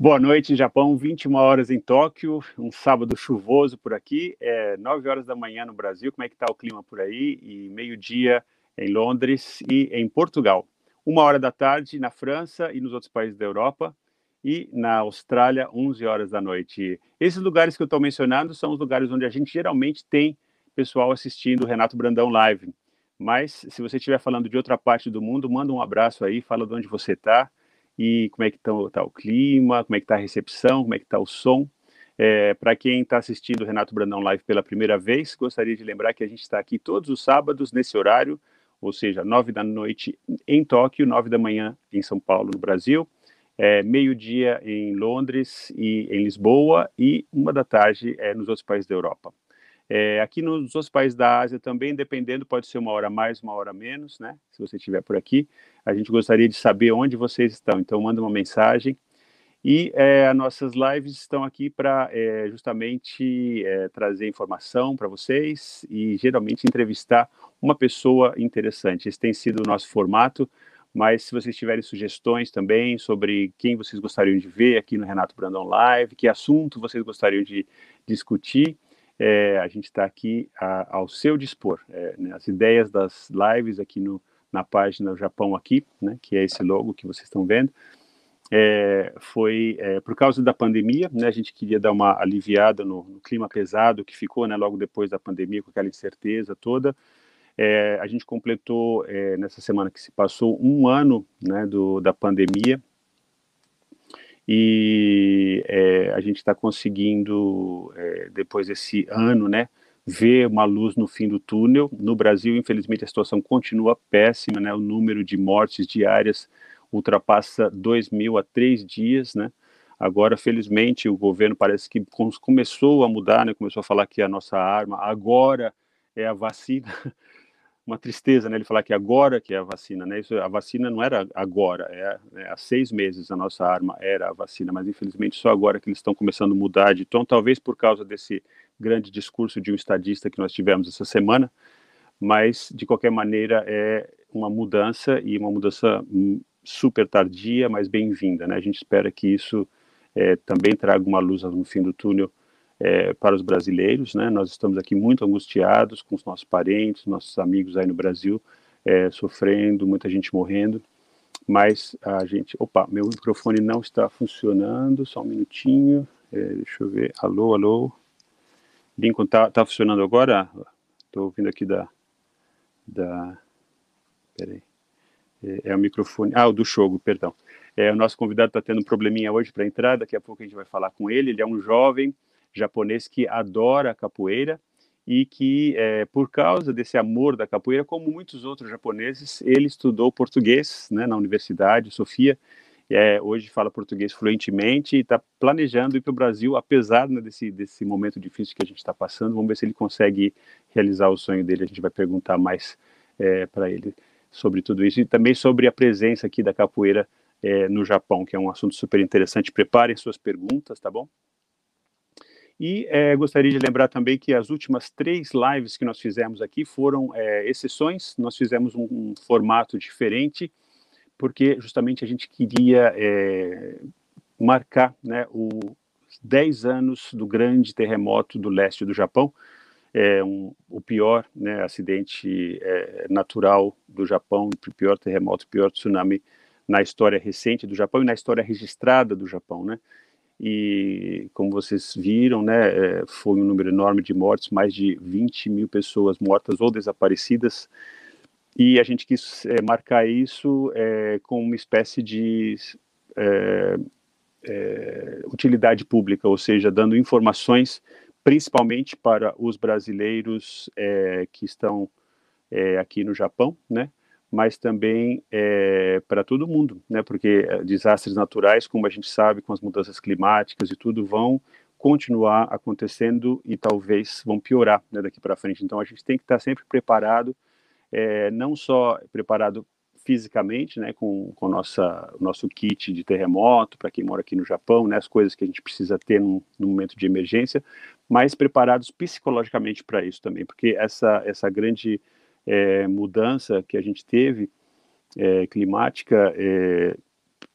Boa noite, Japão, 21 horas em Tóquio, um sábado chuvoso por aqui, é 9 horas da manhã no Brasil, como é que está o clima por aí? E meio-dia em Londres e em Portugal. Uma hora da tarde na França e nos outros países da Europa, e na Austrália, 11 horas da noite. Esses lugares que eu estou mencionando são os lugares onde a gente geralmente tem pessoal assistindo o Renato Brandão Live. Mas se você estiver falando de outra parte do mundo, manda um abraço aí, fala de onde você está e como é que está tá o clima, como é que está a recepção, como é que está o som. É, Para quem está assistindo o Renato Brandão Live pela primeira vez, gostaria de lembrar que a gente está aqui todos os sábados nesse horário, ou seja, nove da noite em Tóquio, nove da manhã em São Paulo, no Brasil, é, meio-dia em Londres e em Lisboa e uma da tarde é, nos outros países da Europa. É, aqui nos outros países da Ásia também, dependendo, pode ser uma hora mais, uma hora menos, né? Se você estiver por aqui, a gente gostaria de saber onde vocês estão. Então, manda uma mensagem. E é, as nossas lives estão aqui para é, justamente é, trazer informação para vocês e geralmente entrevistar uma pessoa interessante. Esse tem sido o nosso formato. Mas se vocês tiverem sugestões também sobre quem vocês gostariam de ver aqui no Renato Brandão Live, que assunto vocês gostariam de discutir, é, a gente está aqui a, ao seu dispor. É, né, as ideias das lives aqui no, na página Japão aqui, né, que é esse logo que vocês estão vendo, é, foi é, por causa da pandemia, né, a gente queria dar uma aliviada no, no, clima pesado que ficou, né, logo depois da pandemia, com aquela incerteza toda. É, a gente completou é, nessa semana que se passou um ano, né, do, da pandemia e é, a gente está conseguindo, é, depois desse ano, né, ver uma luz no fim do túnel. No Brasil, infelizmente, a situação continua péssima, né, o número de mortes diárias ultrapassa 2 mil a três dias, né, Agora, felizmente, o governo parece que começou a mudar, né? Começou a falar que a nossa arma agora é a vacina. Uma tristeza, né? Ele falar que agora que é a vacina, né? Isso, a vacina não era agora, é, é, há seis meses a nossa arma era a vacina, mas infelizmente só agora que eles estão começando a mudar de tom, talvez por causa desse grande discurso de um estadista que nós tivemos essa semana, mas de qualquer maneira é uma mudança e uma mudança hum, super tardia, mas bem-vinda, né? A gente espera que isso é, também traga uma luz no fim do túnel é, para os brasileiros, né? Nós estamos aqui muito angustiados com os nossos parentes, nossos amigos aí no Brasil, é, sofrendo, muita gente morrendo, mas a gente, opa, meu microfone não está funcionando, só um minutinho, é, deixa eu ver, alô, alô, Lincoln, tá, tá funcionando agora? Estou ouvindo aqui da, da, peraí, é, é o microfone, ah, o do Chogo, perdão. É, o nosso convidado está tendo um probleminha hoje para entrar, daqui a pouco a gente vai falar com ele, ele é um jovem, japonês que adora capoeira e que, é, por causa desse amor da capoeira, como muitos outros japoneses, ele estudou português né, na Universidade Sofia. É, hoje fala português fluentemente e está planejando ir para o Brasil, apesar né, desse, desse momento difícil que a gente está passando. Vamos ver se ele consegue realizar o sonho dele. A gente vai perguntar mais é, para ele sobre tudo isso e também sobre a presença aqui da capoeira é, no Japão, que é um assunto super interessante. Preparem suas perguntas, tá bom? E é, gostaria de lembrar também que as últimas três lives que nós fizemos aqui foram é, exceções, nós fizemos um, um, formato diferente, porque justamente a gente queria é, marcar né, os 10 anos do grande terremoto do leste do Japão, é um, o pior né, acidente é, natural do Japão, o pior terremoto, o pior tsunami na história recente do Japão e na história registrada do Japão, né? E como vocês viram, né, é, foi um número enorme de mortes, mais de 20 mil pessoas mortas ou desaparecidas, e a gente quis é, marcar isso é, com uma espécie de é, é utilidade pública, ou seja, dando informações principalmente para os brasileiros é, que estão aqui no Japão, né, mas também é, para todo mundo, né? Porque eh, desastres naturais, como a gente sabe, com as mudanças climáticas e tudo, vão continuar acontecendo e talvez vão piorar né, daqui para frente. Então a gente tem que estar sempre preparado, é, não só preparado fisicamente, né, com, com nossa, o nosso kit de terremoto, para quem mora aqui no Japão, né, as coisas que a gente precisa ter num momento de emergência, mas preparados psicologicamente para isso também, porque essa, essa grande é, mudança que a gente teve é, climática é,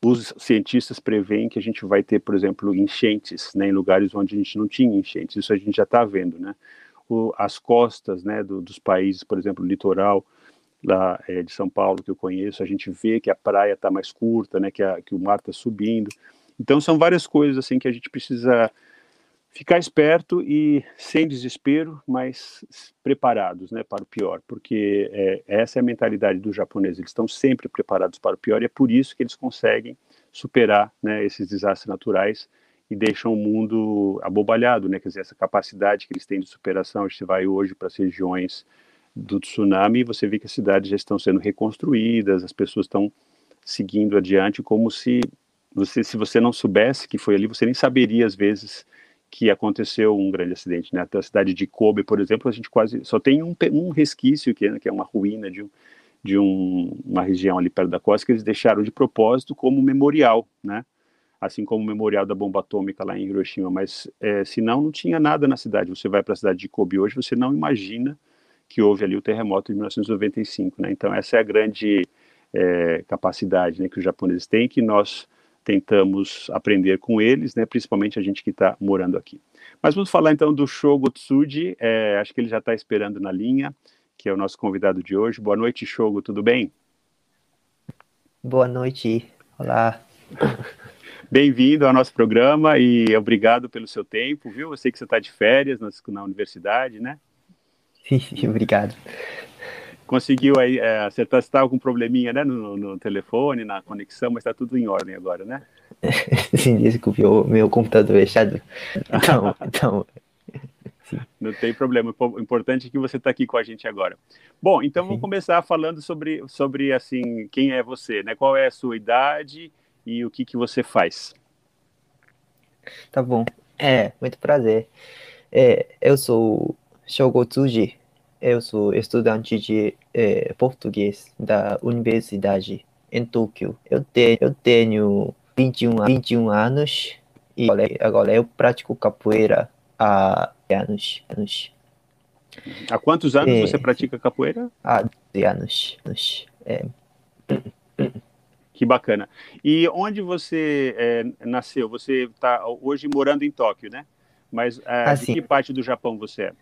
os cientistas preveem que a gente vai ter, por exemplo, enchentes né, em lugares onde a gente não tinha enchentes. Isso a gente já está vendo, né? O, as costas né, do, dos países, por exemplo, o litoral lá é, de São Paulo que eu conheço, a gente vê que a praia está mais curta, né? Que, a, que o mar está subindo. Então são várias coisas assim que a gente precisa ficar esperto e sem desespero, mas preparados, né, para o pior, porque é, essa é a mentalidade dos japoneses. Eles estão sempre preparados para o pior e é por isso que eles conseguem superar, né, esses desastres naturais e deixam o mundo abobalhado, né, quer dizer, essa capacidade que eles têm de superação. A gente vai hoje para as regiões do tsunami e você vê que as cidades já estão sendo reconstruídas, as pessoas estão seguindo adiante como se você, se você não soubesse que foi ali, você nem saberia às vezes que aconteceu um grande acidente, né? A cidade de Kobe, por exemplo, a gente quase só tem um, um resquício que é, que é uma ruína de, de um, uma região ali perto da costa que eles deixaram de propósito como memorial, né? Assim como o memorial da bomba atômica lá em Hiroshima, mas é, senão não tinha nada na cidade. Você vai para a cidade de Kobe hoje, você não imagina que houve ali o terremoto de 1995, né? Então essa é a grande é, capacidade né, que os japoneses têm, que nós tentamos aprender com eles, né, principalmente a gente que está morando aqui. Mas vamos falar então do Shogo Tsuji, é, acho que ele já está esperando na linha, que é o nosso convidado de hoje. Boa noite, Shogo, tudo bem? Boa noite, olá. Bem-vindo ao nosso programa e obrigado pelo seu tempo, viu? Eu sei que você está de férias na, na universidade, né? Sim, obrigado conseguiu aí é, acertar, se estava com um probleminha né, no, no, telefone, na conexão, mas está tudo em ordem agora, né? Sim, desculpe, o meu computador é chato. Então, então sim. Não tem problema, o importante é que você está aqui com a gente agora. Bom, então vamos começar falando sobre, sobre assim, quem é você, né? Qual é a sua idade e o que, que você faz? Tá bom. É, muito prazer. É, eu sou Shogo Tsuji, eu sou estudante de é, português da universidade em Tóquio. Eu tenho, eu tenho 21, 21 anos e agora eu pratico capoeira há anos. anos. Há quantos anos é, você pratica capoeira? Há 12 anos. anos. É. Que bacana. E onde você é, nasceu? Você está hoje morando em Tóquio, né? Mas é, ah, de que parte do Japão você é?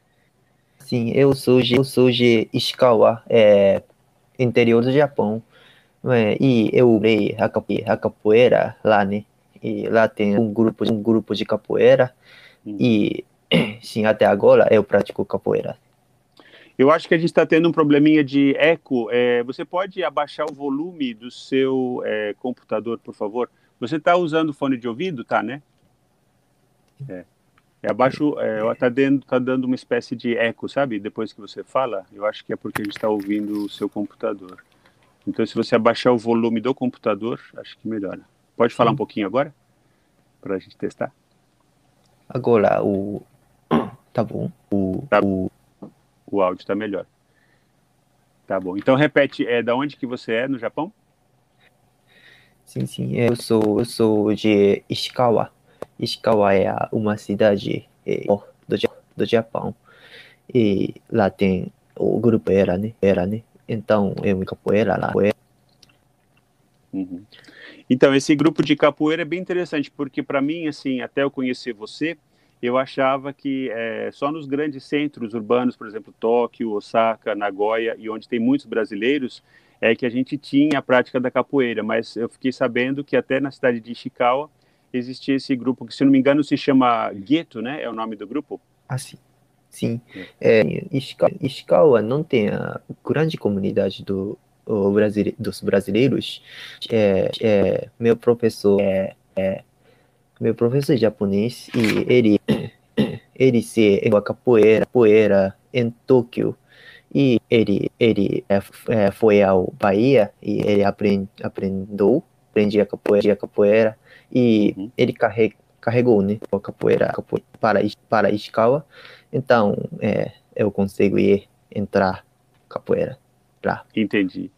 Sim, eu sou de, eu sou de Ishikawa, é, interior do Japão. É, e eu leio a, a capoeira lá, né? E lá tem um grupo, um grupo de capoeira. Hum. E sim, até agora eu pratico capoeira. Eu acho que a gente está tendo um probleminha de eco. É, você pode abaixar o volume do seu é, computador, por favor? Você está usando fone de ouvido, tá, né? É. É abaixo, é, tá, dando, tá dando uma espécie de eco, sabe? Depois que você fala, eu acho que é porque a gente está ouvindo o seu computador. Então, se você abaixar o volume do computador, acho que melhora. Pode falar Sim. um pouquinho agora? Para a gente testar? Agora, o. Tá bom. O, tá. o... o áudio está melhor. Tá bom. Então, repete, é da onde que você é no Japão? Sim, sim. Eu sou, eu sou de Ishikawa. Ishikawa é uma cidade é, do, do Japão. E lá tem o grupo era, né? Era, né? Então, eu me capoeira lá. Uhum. Então, esse grupo de capoeira é bem interessante, porque para mim, assim, até eu conhecer você, eu achava que é, só nos grandes centros urbanos, por exemplo, Tóquio, Osaka, Nagoya, e onde tem muitos brasileiros, é que a gente tinha a prática da capoeira, mas eu fiquei sabendo que até na cidade de Ishikawa existia esse grupo que, se não me engano, se chama Gueto, né? É o nome do grupo? Ah, sim. Sim. É, Ishikawa, Ishikawa não tem a grande comunidade do, brasile, dos brasileiros. É, é, meu professor é, é meu professor japonês e ele ele se a capoeira, capoeira em Tóquio e ele ele é, é, foi ao Bahia e ele aprend, aprendeu aprendi a capoeira, a capoeira e uhum. ele carrega, carregou né, a capoeira, a capoeira para, para Ishikawa. Então, é, eu consigo ir entrar capoeira lá. Entendi.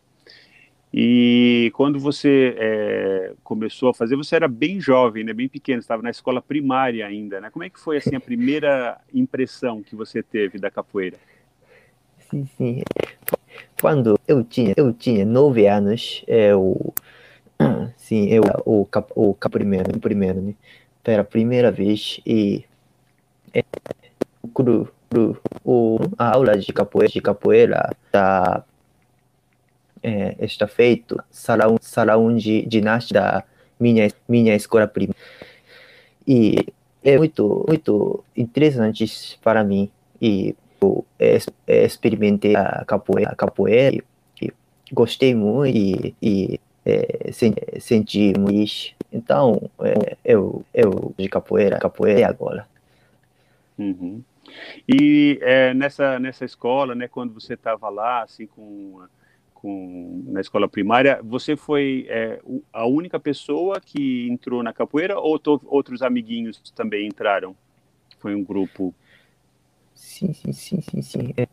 E quando você é, começou a fazer, você era bem jovem, né, bem pequeno, estava na escola primária ainda, né? Como é que foi assim a primeira impressão que você teve da capoeira? Sim, sim. Quando eu tinha eu tinha nove anos, eu sim, eu o cap, o primeiro, né? Pela primeira vez e é, cru, cru, o, a aula de capoeira, de capoeira tá é, está feito salão salão de ginástica da minha minha escola primária e é muito muito interessante para mim e eu experimentei a capoeira, a capoeira e, e gostei muito e, e é, senti muito. Então, é, eu, eu de capoeira, capoeira agora. Uhum. E é, nessa, nessa escola, né, quando você estava lá, assim, com, com, na escola primária, você foi é, a única pessoa que entrou na capoeira ou outros amiguinhos também entraram? Foi um grupo? Sim, sim, sim, sim, sim. É,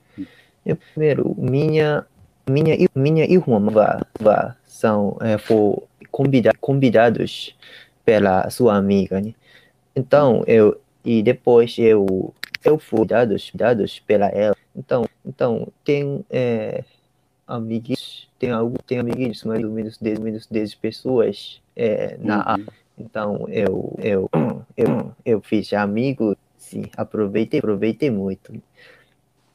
eu, primeiro, minha, minha, minha irmã vá, vá, são é, for convida, convidados pela sua amiga, né? Então, eu, e depois eu, eu fui dados, dados pela ela. Então, então tem é, amiguinhos, tem algo, tem amiguinhos, mais ou menos 10, menos 10 pessoas é, na uhum. Então, eu, eu, eu, eu fiz amigos sim, aproveitei, aproveitei muito.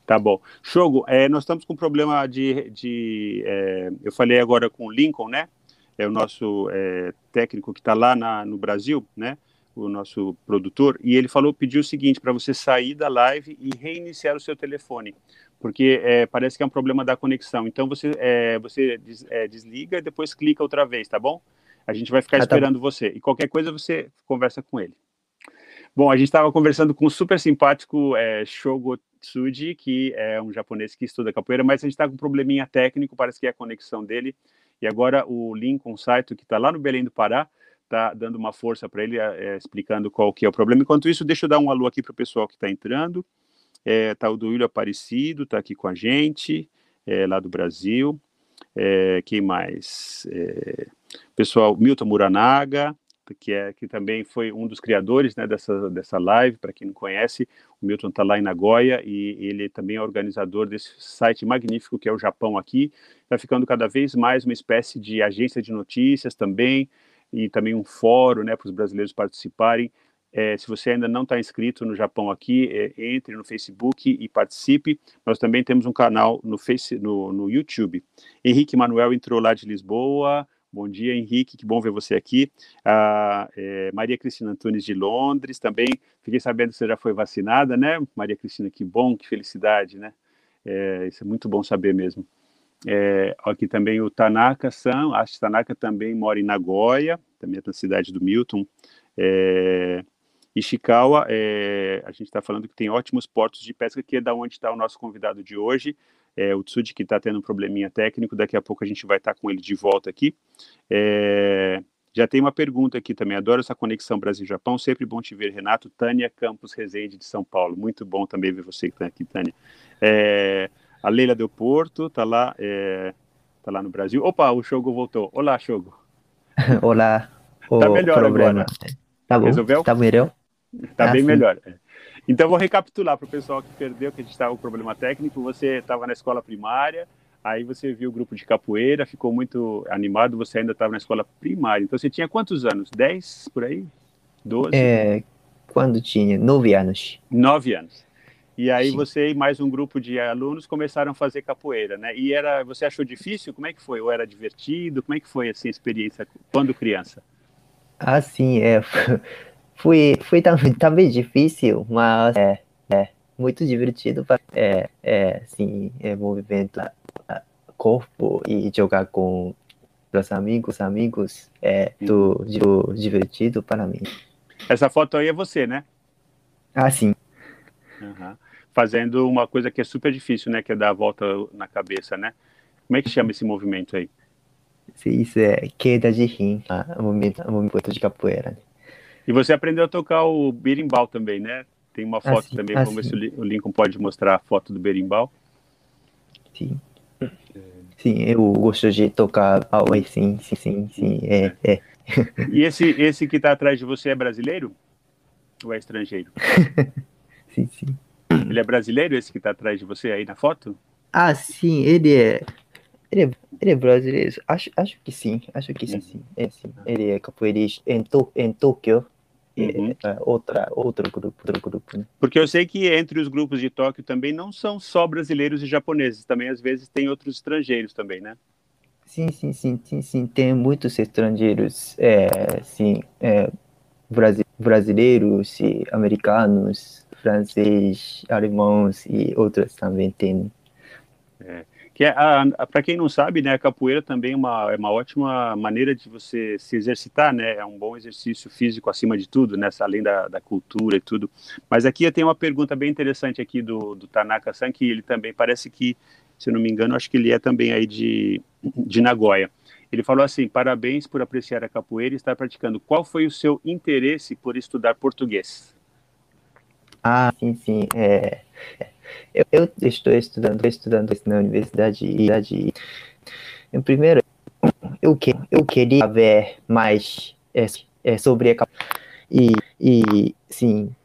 Tá bom. Shogo, é, nós estamos com um problema de. de é, eu falei agora com o Lincoln, né? É o nosso é, técnico que está lá na, no Brasil, né? O nosso produtor, e ele falou, pediu o seguinte, para você sair da live e reiniciar o seu telefone, porque é, parece que é um problema da conexão. Então você, é, você des, é, desliga e depois clica outra vez, tá bom? A gente vai ficar ah, tá esperando você. E qualquer coisa você conversa com ele. Bom, a gente estava conversando com o super simpático é, Shogo Tsuji, que é um japonês que estuda capoeira, mas a gente está com um probleminha técnico, parece que é a conexão dele. E agora o Lincoln Saito, que está lá no Belém do Pará, está dando uma força para ele, é, explicando qual que é o problema. Enquanto isso, deixa eu dar um alô aqui para o pessoal que está entrando. Está é, o Duílio Aparecido, está aqui com a gente, é, lá do Brasil. É, quem mais? É, pessoal, Milton Muranaga, que é que também foi um dos criadores né, dessa, dessa live, para quem não conhece, o Milton está lá em Nagoya e ele também é organizador desse site magnífico que é o Japão aqui, está ficando cada vez mais uma espécie de agência de notícias também, e também um fórum né, para os brasileiros participarem. É, se você ainda não está inscrito no Japão aqui, é, entre no Facebook e participe. Nós também temos um canal no, face, no, no YouTube. Henrique Manuel entrou lá de Lisboa, Bom dia, Henrique, que bom ver você aqui. Ah, é, Maria Cristina Antunes de Londres também. Fiquei sabendo que você já foi vacinada, né? Maria Cristina, que bom, que felicidade, né? É, isso é muito bom saber mesmo. É, aqui também o Tanaka-san, acho que Tanaka também mora em Nagoya, também é da cidade do Milton. É, Ishikawa, é, a gente está falando que tem ótimos portos de pesca, que é da onde está o nosso convidado de hoje, é, o Tsuji, que está tendo um probleminha técnico, daqui a pouco a gente vai estar tá com ele de volta aqui. É, já tem uma pergunta aqui também, adoro essa conexão Brasil-Japão, sempre bom te ver, Renato. Tânia Campos Rezende, de São Paulo, muito bom também ver você que está aqui, Tânia. É, a Leila Del Porto, está lá, é, tá lá no Brasil. Opa, o Shogo voltou. Olá, Shogo. Olá. Está melhor problema. agora. Tá bom, Resolveu? Tá melhor? Está ah, bem sim. melhor. É. Então, vou recapitular para o pessoal que perdeu, que a gente estava com problema técnico. Você estava na escola primária, aí você viu o grupo de capoeira, ficou muito animado, você ainda estava na escola primária. Então, você tinha quantos anos? Dez, por aí? Doze? É, quando tinha? Nove anos. Nove anos. E aí Sim. você e mais um grupo de alunos começaram a fazer capoeira, né? E era, você achou difícil? Como é que foi? Ou era divertido? Como é que foi assim, a experiência quando criança? Ah, sim, é. Foi, foi também, também difícil, mas é, é muito divertido. É, é, sim, é movimento corpo e jogar com os amigos, amigos, é do, do divertido para mim. Essa foto aí é você, né? Ah, sim. Uhum. Fazendo uma coisa que é super difícil, né? Que é dar a volta na cabeça, né? Como é que chama esse movimento aí? Isso é queda de rim, ah, movimento, movimento de capoeira. Né? E você aprendeu a tocar o berimbau também, né? Tem uma foto assim, também, vamos assim. ver se o Lincoln pode mostrar a foto do berimbau. Sim. Sim, eu gosto de tocar algo sim, sim, sim, sim, é, é. E esse, esse que está atrás de você é brasileiro? Ou é estrangeiro? sim, sim. Ele é brasileiro, esse que está atrás de você aí na foto? Ah, sim, ele é, ele é Ele é brasileiro? Acho, acho que sim, acho que sim, sim. É, sim. Ele é capoeirista em, to, em Tóquio. Uhum. É, outra, outro grupo, outro grupo. Né? Porque eu sei que entre os grupos de Tóquio também não são só brasileiros e japoneses, também às vezes tem outros estrangeiros também, né? Sim, sim, sim, sim, sim. Tem muitos estrangeiros, é, sim, é, brasileiros e americanos, francês, alemãos e outros também tem. Que é, para quem não sabe, né, a capoeira também é uma, é uma ótima maneira de você se exercitar, né? É um bom exercício físico acima de tudo, né? Além da, da cultura e tudo. Mas aqui eu tenho uma pergunta bem interessante aqui do, do Tanaka-san, que ele também parece que, se não me engano, acho que ele é também aí de, de Nagoya. Ele falou assim: parabéns por apreciar a capoeira e estar praticando. Qual foi o seu interesse por estudar português? Ah, sim, sim. É, eu, eu estou estudando, estudando na universidade e, em primeiro, eu, que, eu queria ver mais é, é, sobre a e, e sim,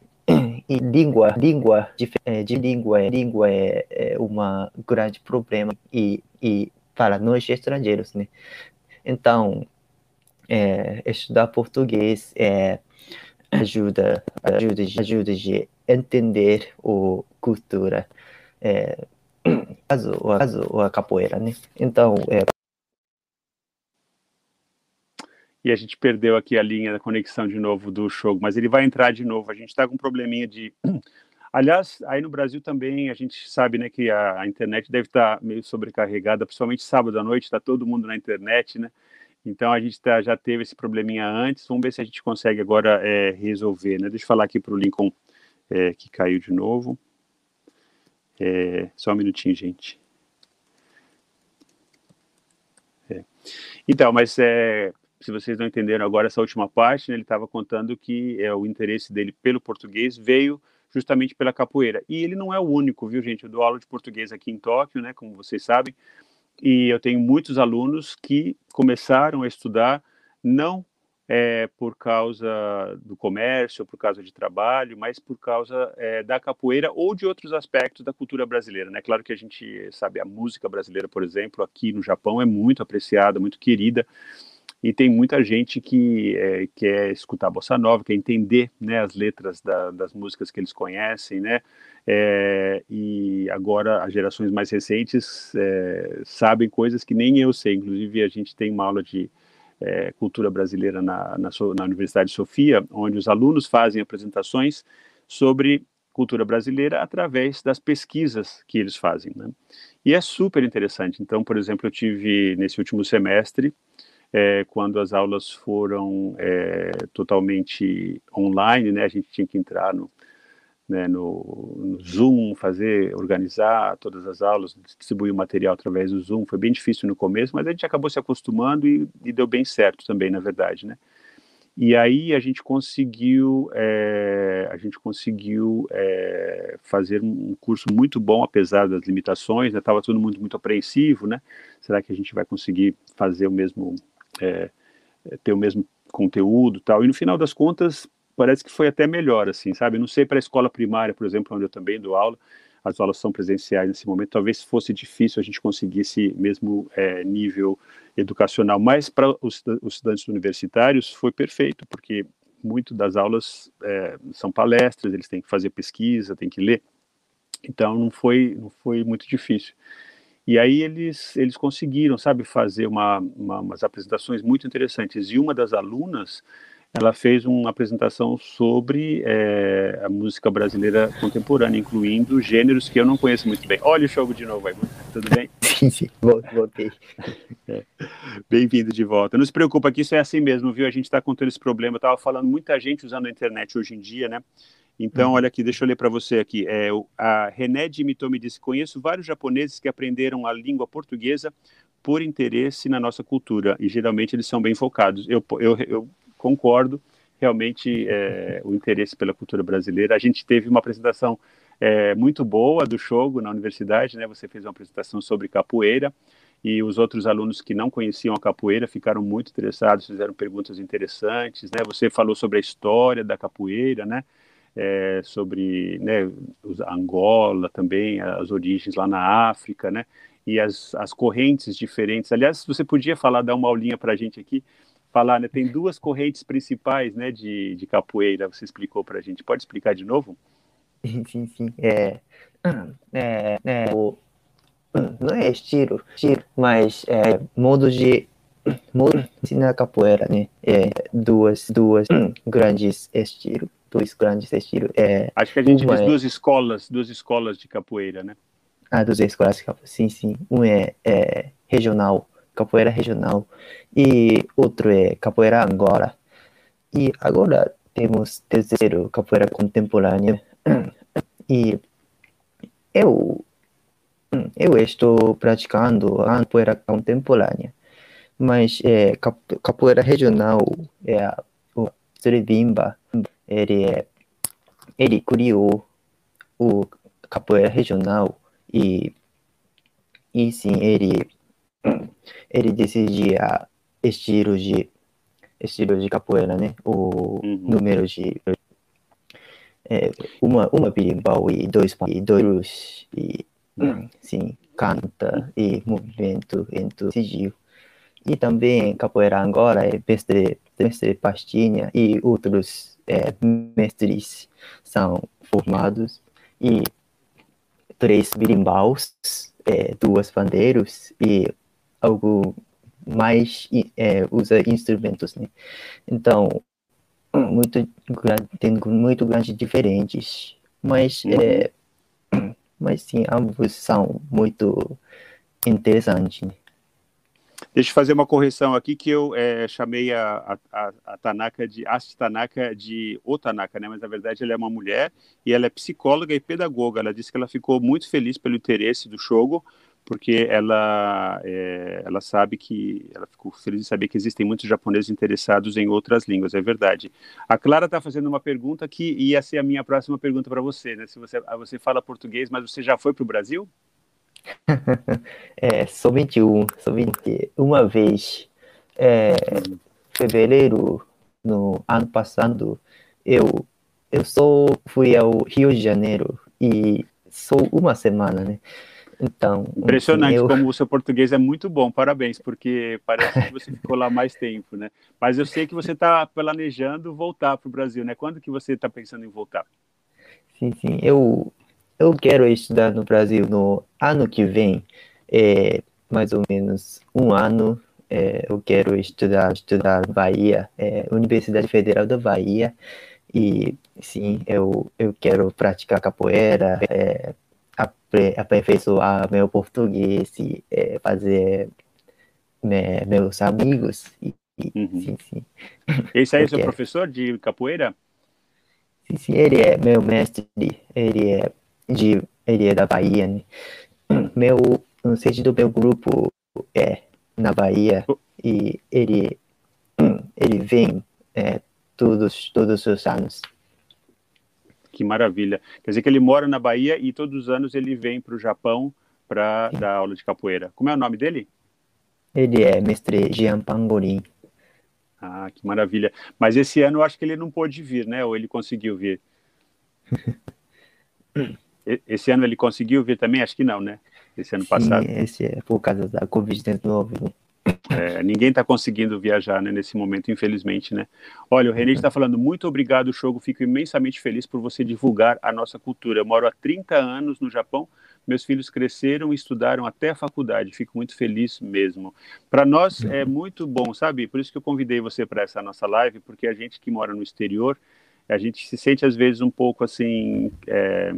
e língua, língua é, de língua, língua é, é uma grande problema e, e para nós estrangeiros, né? Então, é, estudar português é, ajuda, ajuda, ajuda de entender o cultura, é, caso, caso a capoeira, né? Então, é... E a gente perdeu aqui a linha da conexão de novo do show, mas ele vai entrar de novo. A gente está com um probleminha de. Aliás, aí no Brasil também a gente sabe né, que a, internet deve estar tá meio sobrecarregada, principalmente sábado à noite, está todo mundo na internet, né? Então a gente tá, já teve esse probleminha antes, vamos ver se a gente consegue agora é, resolver, né? Deixa eu falar aqui para o Lincoln é, que caiu de novo. É, só um minutinho, gente. É. Então, mas é, se vocês não entenderam agora essa última parte, né, ele estava contando que é, o interesse dele pelo português veio justamente pela capoeira. E ele não é o único, viu, gente? Eu dou aula de português aqui em Tóquio, né, como vocês sabem, e eu tenho muitos alunos que começaram a estudar não é, por causa do comércio, por causa de trabalho, mas por causa é, da capoeira ou de outros aspectos da cultura brasileira. Né? Claro que a gente sabe, a música brasileira, por exemplo, aqui no Japão é muito apreciada, muito querida, e tem muita gente que é, quer escutar bossa nova, quer entender né, as letras da, das músicas que eles conhecem, né? É, e agora as gerações mais recentes é, sabem coisas que nem eu sei. Inclusive a gente tem uma aula de é, Cultura Brasileira na, na, na, Universidade de Sofia, onde os alunos fazem apresentações sobre cultura brasileira através das pesquisas que eles fazem. Né? E é super interessante. Então, por exemplo, eu tive nesse último semestre, é, quando as aulas foram é, totalmente online, né, a gente tinha que entrar no, né, no, no, Zoom, fazer, organizar todas as aulas, distribuir o material através do Zoom. Foi bem difícil no começo, mas a gente acabou se acostumando e, e deu bem certo também, na verdade, né? E aí a gente conseguiu, é, a gente conseguiu é, fazer um curso muito bom, apesar das limitações. Estava né? todo mundo muito apreensivo, né? Será que a gente vai conseguir fazer o mesmo, é, ter o mesmo conteúdo, tal? E no final das contas parece que foi até melhor, assim, sabe? Não sei para a escola primária, por exemplo, onde eu também dou aula, as aulas são presenciais nesse momento, talvez fosse difícil a gente conseguir esse mesmo é, nível educacional, mas para os, os, estudantes universitários foi perfeito, porque muito das aulas é, são palestras, eles têm que fazer pesquisa, têm que ler, então não foi, não foi muito difícil. E aí eles, eles conseguiram, sabe, fazer uma, uma, umas apresentações muito interessantes. E uma das alunas, ela fez uma apresentação sobre é, a música brasileira contemporânea, incluindo gêneros que eu não conheço muito bem. Olha o jogo de novo aí, tudo bem? Sim, sim, voltei. É. Bem-vindo de volta. Não se preocupa que isso é assim mesmo, viu? A gente está contando esse problema. Eu estava falando muita gente usando a internet hoje em dia, né? Então, uhum. olha aqui, deixa eu ler para você aqui. É, a René de me disse: Conheço vários japoneses que aprenderam a língua portuguesa por interesse na nossa cultura, e geralmente eles são bem focados. Eu, eu, eu concordo realmente é, o interesse pela cultura brasileira. A gente teve uma apresentação é, muito boa do Shogo na universidade, né? Você fez uma apresentação sobre capoeira e os outros alunos que não conheciam a capoeira ficaram muito interessados, fizeram perguntas interessantes, né? Você falou sobre a história da capoeira, né? é, sobre né, Angola também, as origens lá na África, né? E as, as correntes diferentes. Aliás, você podia falar, dar uma aulinha para a gente aqui, falar, né? Tem duas correntes principais, né, de, de capoeira. Você explicou para a gente. Pode explicar de novo? Sim, sim. É, é, é, o, não é estilo, estilo mas é modo de modo na capoeira, né? É duas, duas grandes estilos, dois grandes estilos. É, Acho que a gente fez é, duas escolas, duas escolas de capoeira, né? Ah, duas escolas de capoeira, sim, sim. Um é, é regional, capoeira regional, e outro é capoeira Angola. E agora temos terceiro, capoeira contemporânea. E eu eu estou praticando a capoeira contemporânea, mas é, capoeira regional é o Srivimba, ele é ele criou o capoeira regional e e sim ele ele decidia estilo de estilo de capoeira, né? O uhum. número de é, uma uma berimbau e dois e dois e sim, canta e movimento entre sigilo. E também capoeira Angola é mestre, mestre Pastinha e outros é, mestres são formados e três birimbaus, é, duas bandeiros e algo mais é, usa instrumentos, né? Então, muito tem muito grandes diferentes, mas uhum. é, mas sim, ambos são muito interessantes. Né? Deixa eu fazer uma correção aqui que eu é, chamei a, a, a, Tanaka de Asti Tanaka de Otanaka, né? Mas na verdade ela é uma mulher e ela é psicóloga e pedagoga. Ela disse que ela ficou muito feliz pelo interesse do Shogo, porque ela é, ela sabe que ela ficou feliz de saber que existem muitos japoneses interessados em outras línguas. É verdade. A Clara está fazendo uma pergunta que ia ser a minha próxima pergunta para você, né? Se você você fala português, mas você já foi para o Brasil? é, somente um, somente uma vez. É, fevereiro no ano passado, eu eu só fui ao Rio de Janeiro e só uma semana, né? Então. Impressionante eu... como o seu português é muito bom, parabéns, porque parece que você ficou lá mais tempo, né? Mas eu sei que você está planejando voltar para o Brasil, né? Quando que você está pensando em voltar? Sim, sim. Eu, eu quero estudar no Brasil no ano que vem, é, mais ou menos um ano. É, eu quero estudar, estudar Bahia, é, Universidade Federal da Bahia, e sim, eu, eu quero praticar capoeira, é, aperfeiçoar meu português, e, é, fazer me, meus amigos. E, uhum. sim, sim. Esse aí é seu professor de capoeira? Sim, sim, ele é meu mestre, ele é de ele é da Bahia, né? Meu, no sentido do meu grupo é na Bahia e ele ele vem é, todos todos os anos. Que maravilha! Quer dizer que ele mora na Bahia e todos os anos ele vem para o Japão para dar aula de capoeira. Como é o nome dele? Ele é mestre Jean Pangolin. Ah, que maravilha! Mas esse ano eu acho que ele não pôde vir, né? Ou ele conseguiu vir? Esse ano ele conseguiu vir também? Acho que não, né? Esse ano Sim, passado. Esse é por causa da Covid-19. É, ninguém está conseguindo viajar né, nesse momento, infelizmente, né? Olha, o René está falando, muito obrigado, Shogo, fico imensamente feliz por você divulgar a nossa cultura. Eu moro há 30 anos no Japão, meus filhos cresceram e estudaram até a faculdade, fico muito feliz mesmo. Para nós é muito bom, sabe? Por isso que eu convidei você para essa nossa live, porque a gente que mora no exterior, a gente se sente às vezes um pouco assim... É,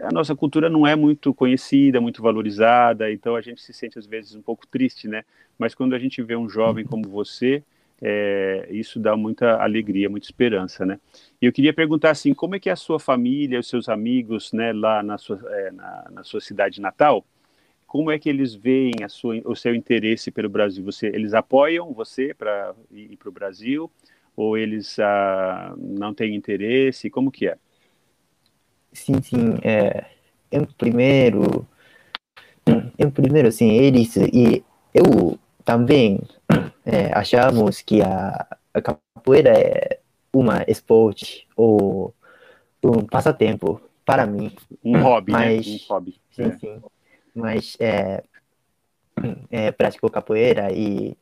a nossa cultura não é muito conhecida, muito valorizada, então a gente se sente às vezes um pouco triste, né? Mas quando a gente vê um jovem como você, é, isso dá muita alegria, muita esperança, né? E eu queria perguntar assim, como é que é a sua família, os seus amigos, né, lá na sua, é, na, na, sua cidade natal, como é que eles veem a sua, o seu interesse pelo Brasil? Você, eles apoiam você para ir para o Brasil ou eles ah, não têm interesse? Como que é? Sim, sim. É, em primeiro, em primeiro, sim, eles e eu também é, achamos que a, a capoeira é uma esporte ou um passatempo para mim. Um hobby, mas, né? Um hobby. Sim, é. sim. Mas é, é, pratico capoeira e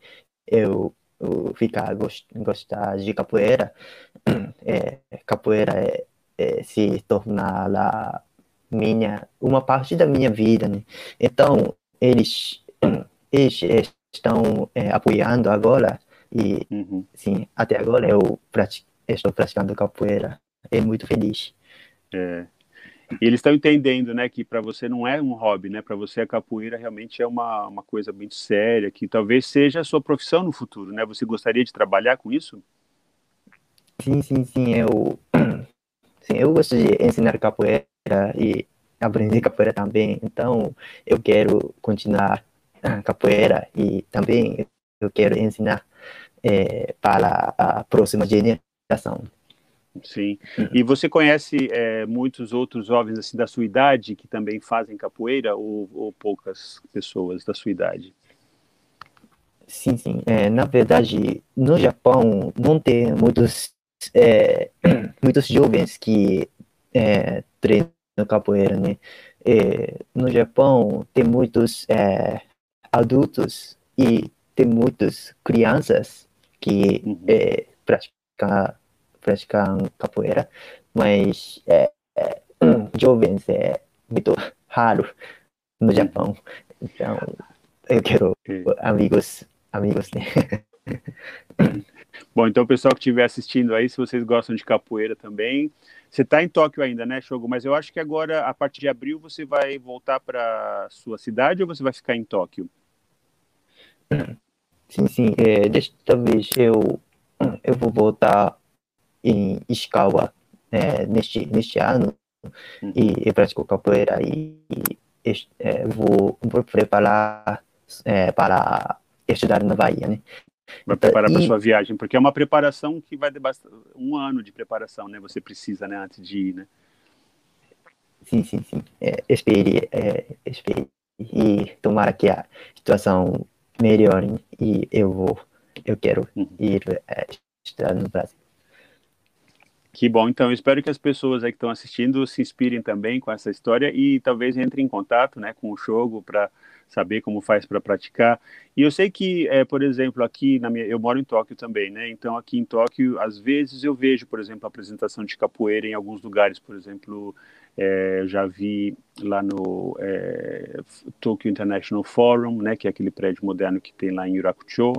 eu, eu ficar gost, gostar de capoeira, é, capoeira é, é, se tornar lá minha uma parte da minha vida, né? Então eles eles estão é, apoiando agora e uhum. sim até agora eu pratico, estou praticando capoeira é muito feliz. É. E eles estão entendendo, né, que para você não é um hobby, né? Para você a capoeira realmente é uma, uma coisa muito séria, que talvez seja a sua profissão no futuro, né? Você gostaria de trabalhar com isso? Sim, sim, sim. Eu, sim, eu gosto de ensinar capoeira e aprender capoeira também. Então, eu quero continuar capoeira e também eu quero ensinar é, para a próxima geração. Sim. Uhum. E você conhece é, muitos outros jovens assim da sua idade que também fazem capoeira ou, ou poucas pessoas da sua idade? Sim, sim. É, na verdade, no Japão não tem muitos é, muitos jovens que é, treinam capoeira, né? É, no Japão tem muitos é, adultos e tem muitas crianças que uhum. praticam praticam capoeira, mas é, é, jovens é muito raro no Japão. Então, eu quero amigos, amigos, né? Bom, então pessoal que estiver assistindo aí, se vocês gostam de capoeira também, você está em Tóquio ainda, né, Shogo? Mas eu acho que agora, a partir de abril, você vai voltar para sua cidade ou você vai ficar em Tóquio? Sim, sim. É, desta vez eu, eu vou voltar em Ishikawa é, neste, neste ano uhum. e eu pratico capoeira e, e é, vou, vou preparar é, para estudar na Bahia, né? Vai preparar para sua viagem, porque é uma preparação que vai ter um ano de preparação, né? Você precisa, né, antes de ir, né? Sim, sim, sim. É, espere, é, espere. E tomara que a situação melhore e eu vou, eu quero uhum. ir é, estudar no Brasil. Que bom, então eu espero que as pessoas aí que estão assistindo se inspirem também com essa história e talvez entrem em contato né, com o Shogo para saber como faz para praticar. E eu sei que, é, por exemplo, aqui na minha, eu moro em Tóquio também, né? Então aqui em Tóquio, às vezes eu vejo, por exemplo, a apresentação de capoeira em alguns lugares, por exemplo, é, já vi lá no é, Tokyo International Forum, né, que é aquele prédio moderno que tem lá em Yurakucho.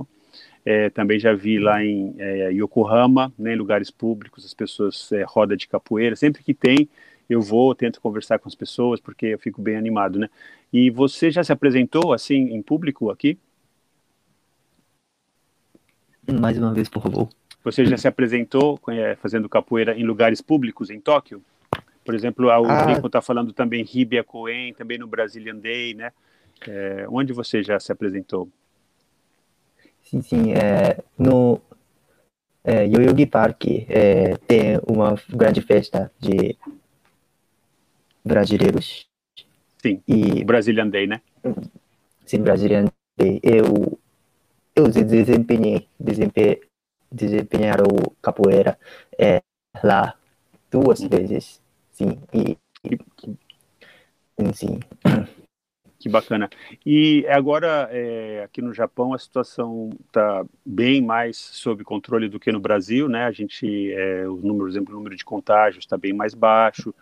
É, também já vi lá em é, Yokohama, né, em lugares públicos, as pessoas é, roda de capoeira. Sempre que tem, eu vou, tento conversar com as pessoas, porque eu fico bem animado, né? E você já se apresentou, assim, em público aqui? Mais uma vez, por favor. Você já se apresentou é, fazendo capoeira em lugares públicos em Tóquio? Por exemplo, o ah. Rico está falando também Ribia Coen, também no Brazilian Day, né? É, onde você já se apresentou? Sim, sim. É, no é, Yoyogi Park é, tem uma grande festa de brasileiros. Sim, e, Brazilian Day, né? Sim, Brazilian Day. Eu, eu desempenhei, desempenhei, desempenhar o capoeira é, lá duas vezes. Sim, e, e sim. Que bacana. E agora, é, aqui no Japão, a situação está bem mais sob controle do que no Brasil, né? A gente, é, o número, exemplo, o número de contágios está bem mais baixo,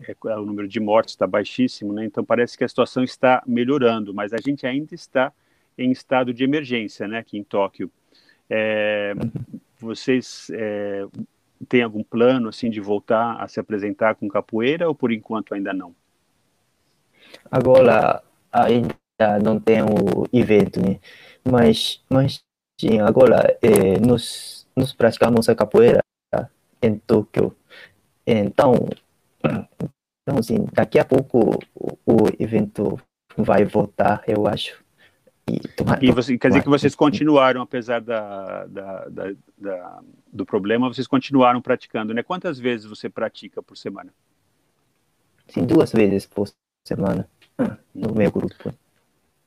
é, o número de mortes está baixíssimo, né? Então parece que a situação está melhorando, mas a gente ainda está em estado de emergência, né? Aqui em Tóquio. É, vocês é, têm algum plano assim de voltar a se apresentar com capoeira ou por enquanto ainda não? Agora ainda não tem o evento, né? Mas, mas sim, agora é, nós praticamos a capoeira em Tóquio. Então, então assim, daqui a pouco o, o evento vai voltar, eu acho. E, e você, quer dizer que vocês continuaram, apesar da, da, da, da, do problema, vocês continuaram praticando, né? Quantas vezes você pratica por semana? Sim, duas vezes por semana no meu grupo.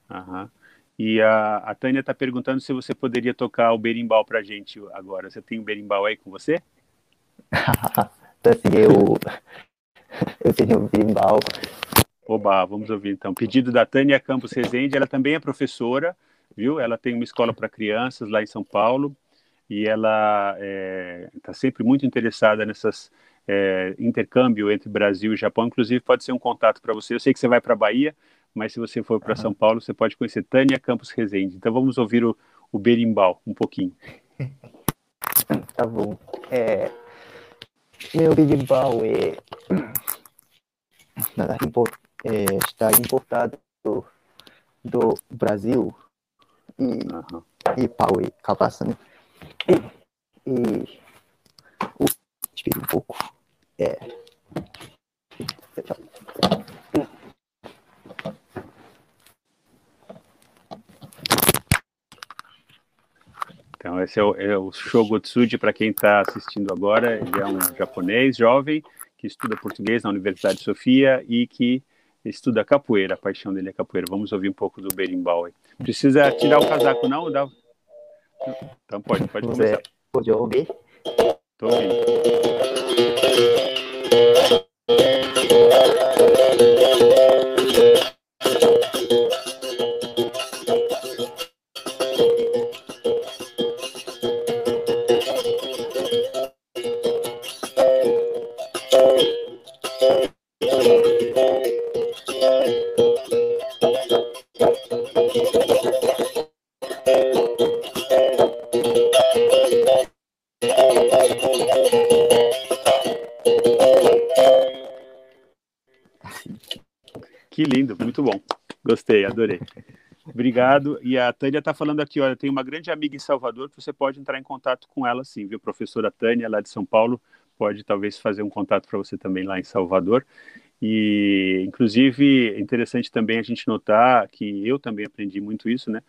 Aham. E a, a Tânia está perguntando se você poderia tocar o berimbau para gente agora. Você tem o berimbau aí com você? assim, eu, eu seria um bimbal. Oba, vamos ouvir então. Pedido da Tânia Campos Rezende, ela também é professora, viu? Ela tem uma escola para crianças lá em São Paulo e ela está é, tá sempre muito interessada nessas é, intercâmbio entre Brasil e Japão. Inclusive, pode ser um contato para você. Eu sei que você vai para a Bahia, mas se você for para uhum. São Paulo, você pode conhecer Tânia Campos Rezende. Então, vamos ouvir o, o berimbau um pouquinho. Tá bom. É, meu berimbau é, nada, import, é, está importado do, do Brasil e, uhum. e pau e cabaça, né? E, e espera um pouco. É. Então, esse é o, é o Shogotsuji, para quem está assistindo agora. Ele é um japonês jovem que estuda português na Universidade de Sofia e que estuda capoeira. A paixão dele é capoeira. Vamos ouvir um pouco do berimbau. Precisa tirar o casaco, não? Dá... Então pode, pode começar. Pode ouvir? Estou ouvindo. Adorei. Obrigado. E a Tânia está falando aqui, olha, tem uma grande amiga em Salvador que você pode entrar em contato com ela sim, viu? Professora Tânia, lá de São Paulo, pode talvez fazer um contato para você também lá em Salvador. E, inclusive, é interessante também a gente notar que eu também aprendi muito isso, né?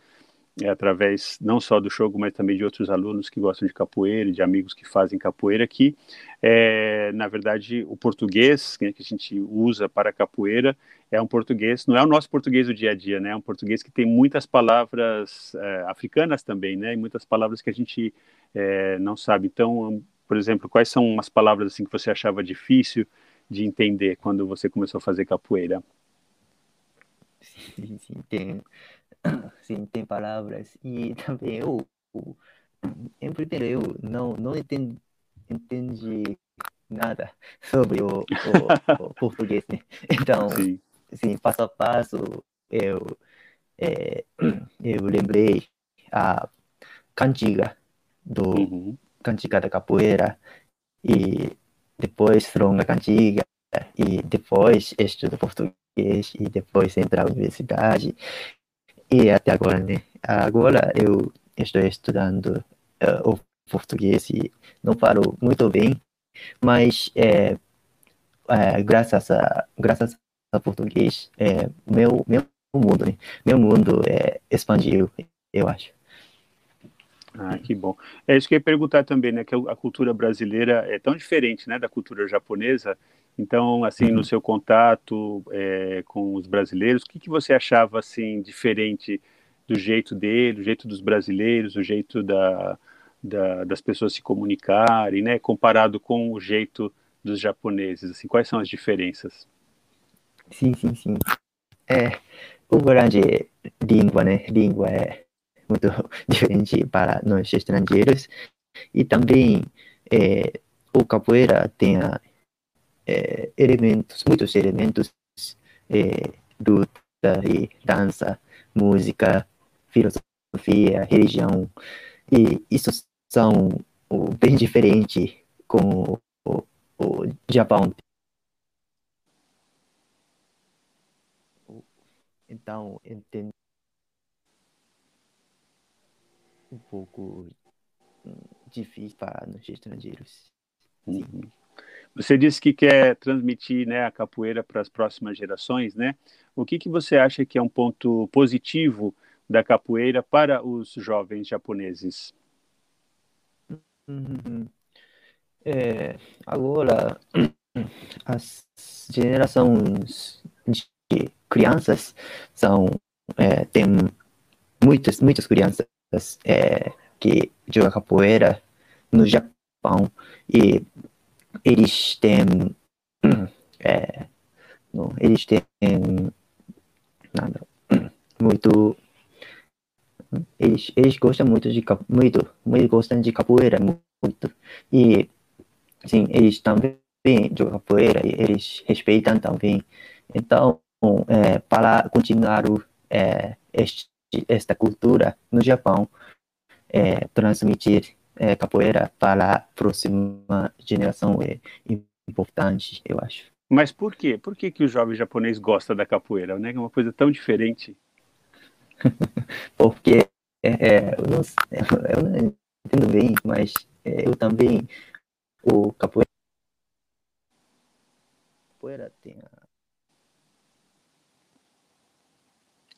É, através não só do jogo, mas também de outros alunos que gostam de capoeira, de amigos que fazem capoeira, que, é, na verdade, o português né, que a gente usa para capoeira é um português, não é o nosso português do dia a dia, né? É um português que tem muitas palavras é, africanas também, né? E muitas palavras que a gente é, não sabe. Então, por exemplo, quais são umas palavras assim que você achava difícil de entender quando você começou a fazer capoeira? Sim, sim, tem sim, tem palavras. E também eu, em primeiro, eu não, não entendi, entendi nada sobre o, o, o português, né? Então, sim. sim, passo a passo, eu, é, eu lembrei a cantiga do uhum. cantiga da capoeira e depois from a cantiga e depois estudo português e depois entrar na universidade e até agora, né? Agora eu estou estudando uh, o português e não falo muito bem, mas é, é, graças a graças ao português, é, meu meu mundo, né? Meu mundo é, expandiu, eu acho. Ah, que bom. É isso que eu ia perguntar também, né? Que a cultura brasileira é tão diferente, né, da cultura japonesa. Então, assim, no uhum. seu contato é, com os brasileiros, o que, que você achava assim diferente do jeito dele, do jeito dos brasileiros, do jeito da, da, das pessoas se comunicarem, né, comparado com o jeito dos japoneses? Assim, quais são as diferenças? Sim, sim, sim. É, o grande língua, né? Língua é muito diferente para nós estrangeiros e também é, o capoeira tem a é, elementos, muitos elementos, é, luta e dança, música, filosofia, religião, e isso são bem diferente com o, o Japão. Então, entendo um pouco difícil para os estrangeiros. Sim. Uhum. Você disse que quer transmitir né, a capoeira para as próximas gerações, né? O que, que você acha que é um ponto positivo da capoeira para os jovens japoneses? Uhum. É, agora, as gerações de crianças são é, tem muitas muitas crianças é, que jogam capoeira no Japão e eles têm é, não, eles têm nada muito eles, eles gostam muito de muito muito gostam de capoeira muito. E sim eles também jogam capoeira e eles respeitam também. Então é, para continuar é, este, esta cultura no Japão é, transmitir é, capoeira para a próxima geração é importante eu acho mas por quê? Por que, que o jovem japonês gosta da capoeira? Né? É uma coisa tão diferente. Porque é, é eu, não, eu, não, entendo bem, mas é, eu também o capoeira, capoeira tem a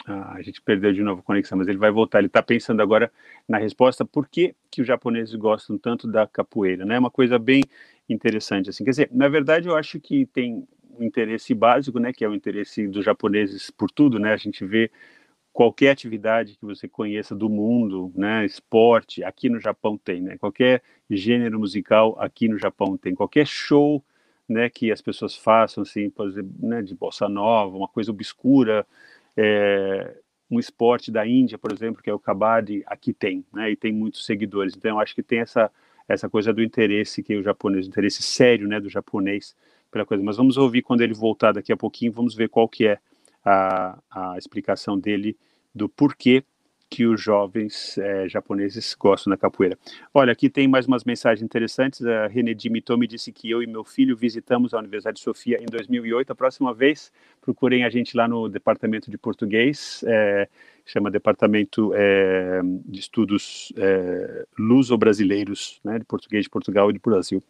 Ah, a gente perdeu de novo a conexão, mas ele vai voltar. Ele está pensando agora na resposta por que, que os japoneses gostam tanto da capoeira, né? É uma coisa bem interessante, assim. Quer dizer, na verdade, eu acho que tem um interesse básico, né? Que é o interesse dos japoneses por tudo, né? A gente vê qualquer atividade que você conheça do mundo, né? Esporte, aqui no Japão tem, né? Qualquer gênero musical aqui no Japão tem. Qualquer show, né? Que as pessoas façam, assim, por exemplo, né? De bossa nova, uma coisa obscura é, um esporte da Índia, por exemplo, que é o kabaddi, aqui tem, né? E tem muitos seguidores. Então, eu acho que tem essa essa coisa do interesse que o japonês, o interesse sério, né, do japonês pela coisa. Mas vamos ouvir quando ele voltar daqui a pouquinho, vamos ver qual que é a, a explicação dele do porquê que os jovens é, japoneses gostam da capoeira. Olha, aqui tem mais umas mensagens interessantes. A René Mitomi disse que eu e meu filho visitamos a Universidade de Sofia em 2008. A próxima vez, procurem a gente lá no departamento de português, é, chama Departamento é, de Estudos Luso-Brasileiros, né, de português de Portugal e do Brasil.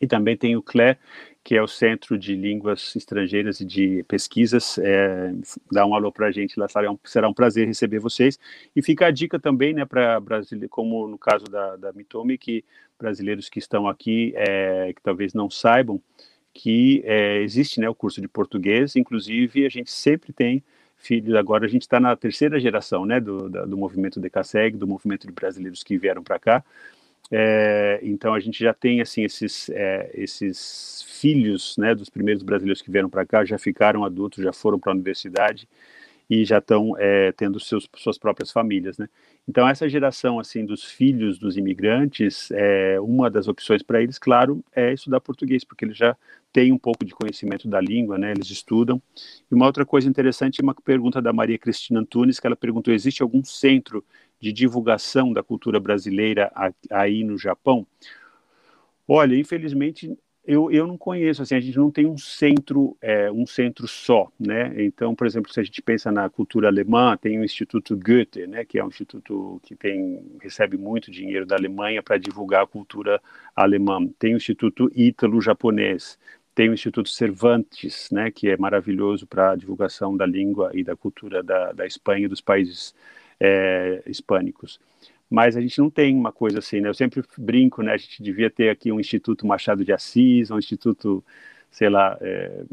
E também tem o CLE, que é o Centro de Línguas Estrangeiras e de Pesquisas. É, dá um alô para a gente lá, será um, será um prazer receber vocês. E fica a dica também, né, para brasileiros, como no caso da, da que brasileiros que estão aqui, é, que talvez não saibam, que é, existe né, o curso de português, inclusive a gente sempre tem filhos, agora a gente está na terceira geração né, do, da, do movimento DECASEG, do movimento de brasileiros que vieram para cá, é, então a gente já tem assim esses é, esses filhos né, dos primeiros brasileiros que vieram para cá já ficaram adultos, já foram para a universidade e já estão é, tendo seus, suas próprias famílias, né? Então essa geração assim dos filhos dos imigrantes, é, uma das opções para eles, claro, é estudar português, porque eles já têm um pouco de conhecimento da língua, né? Eles estudam. E uma outra coisa interessante uma pergunta da Maria Cristina Antunes, que ela perguntou: existe algum centro de divulgação da cultura brasileira aí no Japão? Olha, infelizmente eu, eu não conheço, assim, a gente não tem um centro, é, um centro só, né? Então, por exemplo, se a gente pensa na cultura alemã, tem o Instituto Goethe, né, que é um instituto que tem recebe muito dinheiro da Alemanha para divulgar a cultura alemã. Tem o Instituto Ítalo-Japonês, tem o Instituto Cervantes, né, que é maravilhoso para a divulgação da língua e da cultura da, da Espanha e dos países é, hispânicos mas a gente não tem uma coisa assim, né? Eu sempre brinco, né? A gente devia ter aqui um Instituto Machado de Assis, um Instituto, sei lá, é,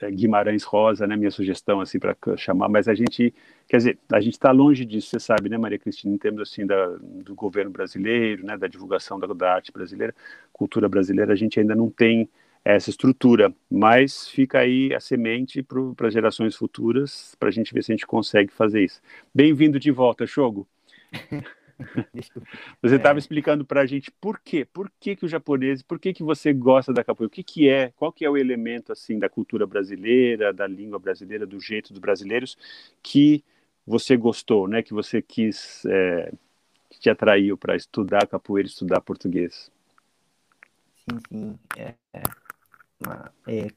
é Guimarães Rosa, né? Minha sugestão, assim, para chamar, mas a gente, quer dizer, a gente está longe disso, você sabe, né, Maria Cristina, em termos, assim, da, do governo brasileiro, né? Da divulgação da, da arte brasileira, cultura brasileira, a gente ainda não tem essa estrutura, mas fica aí a semente para as gerações futuras, para a gente ver se a gente consegue fazer isso. Bem-vindo de volta, Shogo. Você estava é. explicando para a gente por quê, por que, que o japonês, por que, que você gosta da capoeira, o que, que é, qual que é o elemento assim da cultura brasileira, da língua brasileira, do jeito dos brasileiros que você gostou, né? Que você quis, é, que te atraiu para estudar capoeira, estudar português. Sim, sim, é, é, é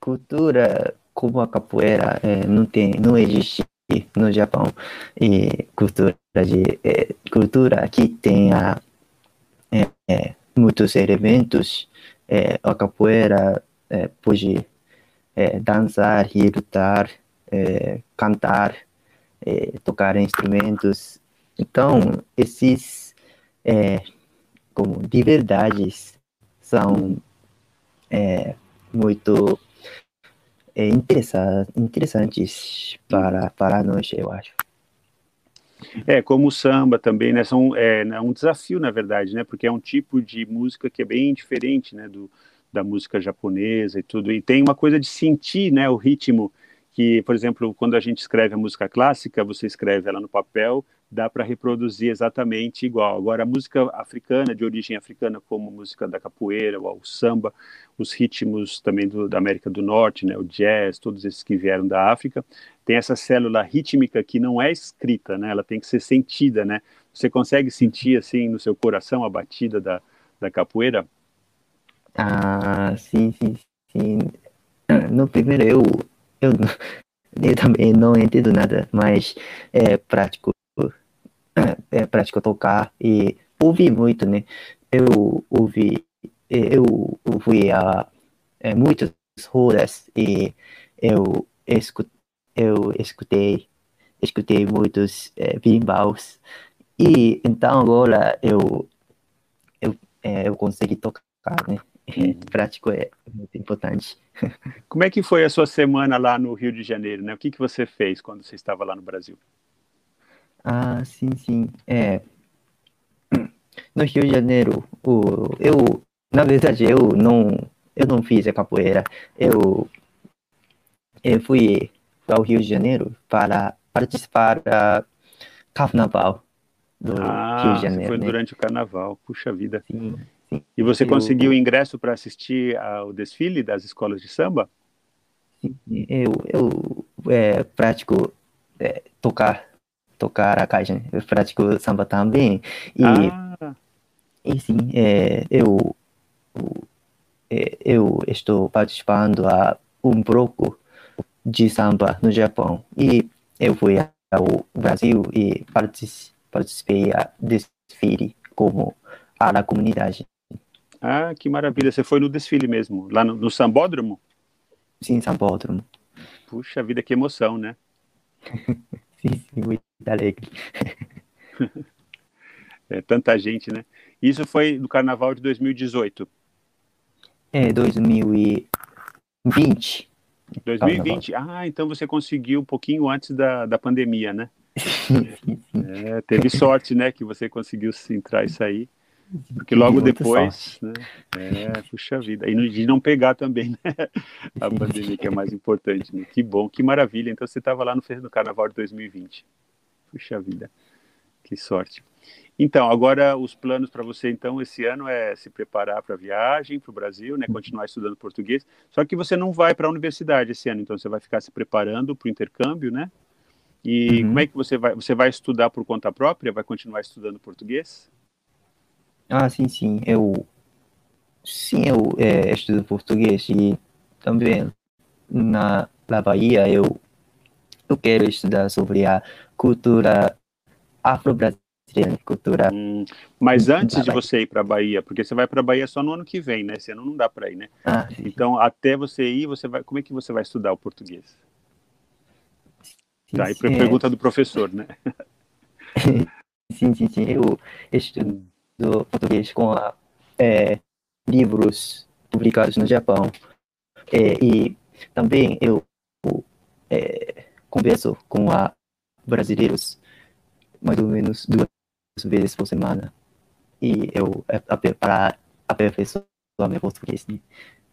cultura como a capoeira é, não tem, não existe no Japão. E cultura de é, cultura que tenha é, é, muitos elementos é, a capoeira é, pode dançar lutar cantar tocar instrumentos. Então esses como liberdades são muito é, interessantes para, para nós, eu acho. É, como o samba também, né? São, é, é um desafio, na verdade, né? Porque é um tipo de música que é bem diferente, né? Do, da música japonesa e tudo. E tem uma coisa de sentir, né? O ritmo que, por exemplo, quando a gente escreve a música clássica, você escreve ela no papel, dá para reproduzir exatamente igual. Agora, a música africana, de origem africana, como a música da capoeira, o samba, os ritmos também do, da América do Norte, né, o jazz, todos esses que vieram da África, tem essa célula rítmica que não é escrita, né, ela tem que ser sentida, né? Você consegue sentir, assim, no seu coração a batida da, da capoeira? Ah, sim, sim, sim. No primeiro eu eu, eu também não entendo nada, mas é prático, é prático tocar e ouvir muito, né? Eu ouvi, eu fui a é, muitas rodas e eu escutei, eu escutei, escutei muitos é, bimbaus e então agora eu eu, é, eu consegui tocar, né? prático é muito importante. Como é que foi a sua semana lá no Rio de Janeiro, né? O que, que você fez quando você estava lá no Brasil? Ah, sim, sim. É, no Rio de Janeiro, o, eu, na verdade, eu não, eu não fiz a capoeira. Eu, eu fui ao Rio de Janeiro para participar da carnaval do ah, Rio de Janeiro. Foi né? durante o carnaval, puxa vida. Sim. E você eu, conseguiu ingresso para assistir ao desfile das escolas de samba? Eu, eu é, pratico é, tocar, tocar a caixa, eu pratico samba também. E, ah. e sim, é, eu, é, eu estou participando a um bloco de samba no Japão. E eu fui ao Brasil e participei a desfile como a da comunidade. Ah, que maravilha. Você foi no desfile mesmo, lá no, no Sambódromo? Sim, Sambódromo. Puxa vida, que emoção, né? muito alegre. é, tanta gente, né? Isso foi no carnaval de 2018? É, 2020. 2020? Carnaval. Ah, então você conseguiu um pouquinho antes da, da pandemia, né? É, teve sorte, né, que você conseguiu entrar e sair. Porque logo depois, né, é, puxa vida, e de não pegar também, né, a pandemia, que é mais importante, né? que bom, que maravilha, então você estava lá no, no Carnaval de 2020, puxa vida, que sorte. Então, agora os planos para você, então, esse ano é se preparar para a viagem para o Brasil, né, continuar estudando português, só que você não vai para a universidade esse ano, então você vai ficar se preparando para o intercâmbio, né, e uhum. como é que você vai, você vai estudar por conta própria, vai continuar estudando português? Ah, sim, sim. Eu. Sim, eu é, estudo português e também na, na Bahia eu, eu quero estudar sobre a cultura afro-brasileira, cultura. Hum, mas antes de você ir para a Bahia, porque você vai para a Bahia só no ano que vem, né? Esse ano não dá para ir, né? Ah, então, até você ir, você vai. Como é que você vai estudar o português? Sim, tá, e pergunta é... do professor, né? sim, sim, sim. Eu estudo hum do português com a, é, livros publicados no Japão. É, e também eu é, converso com a brasileiros mais ou menos duas vezes por semana. E eu é, para aperfeiçoar meu português. Né?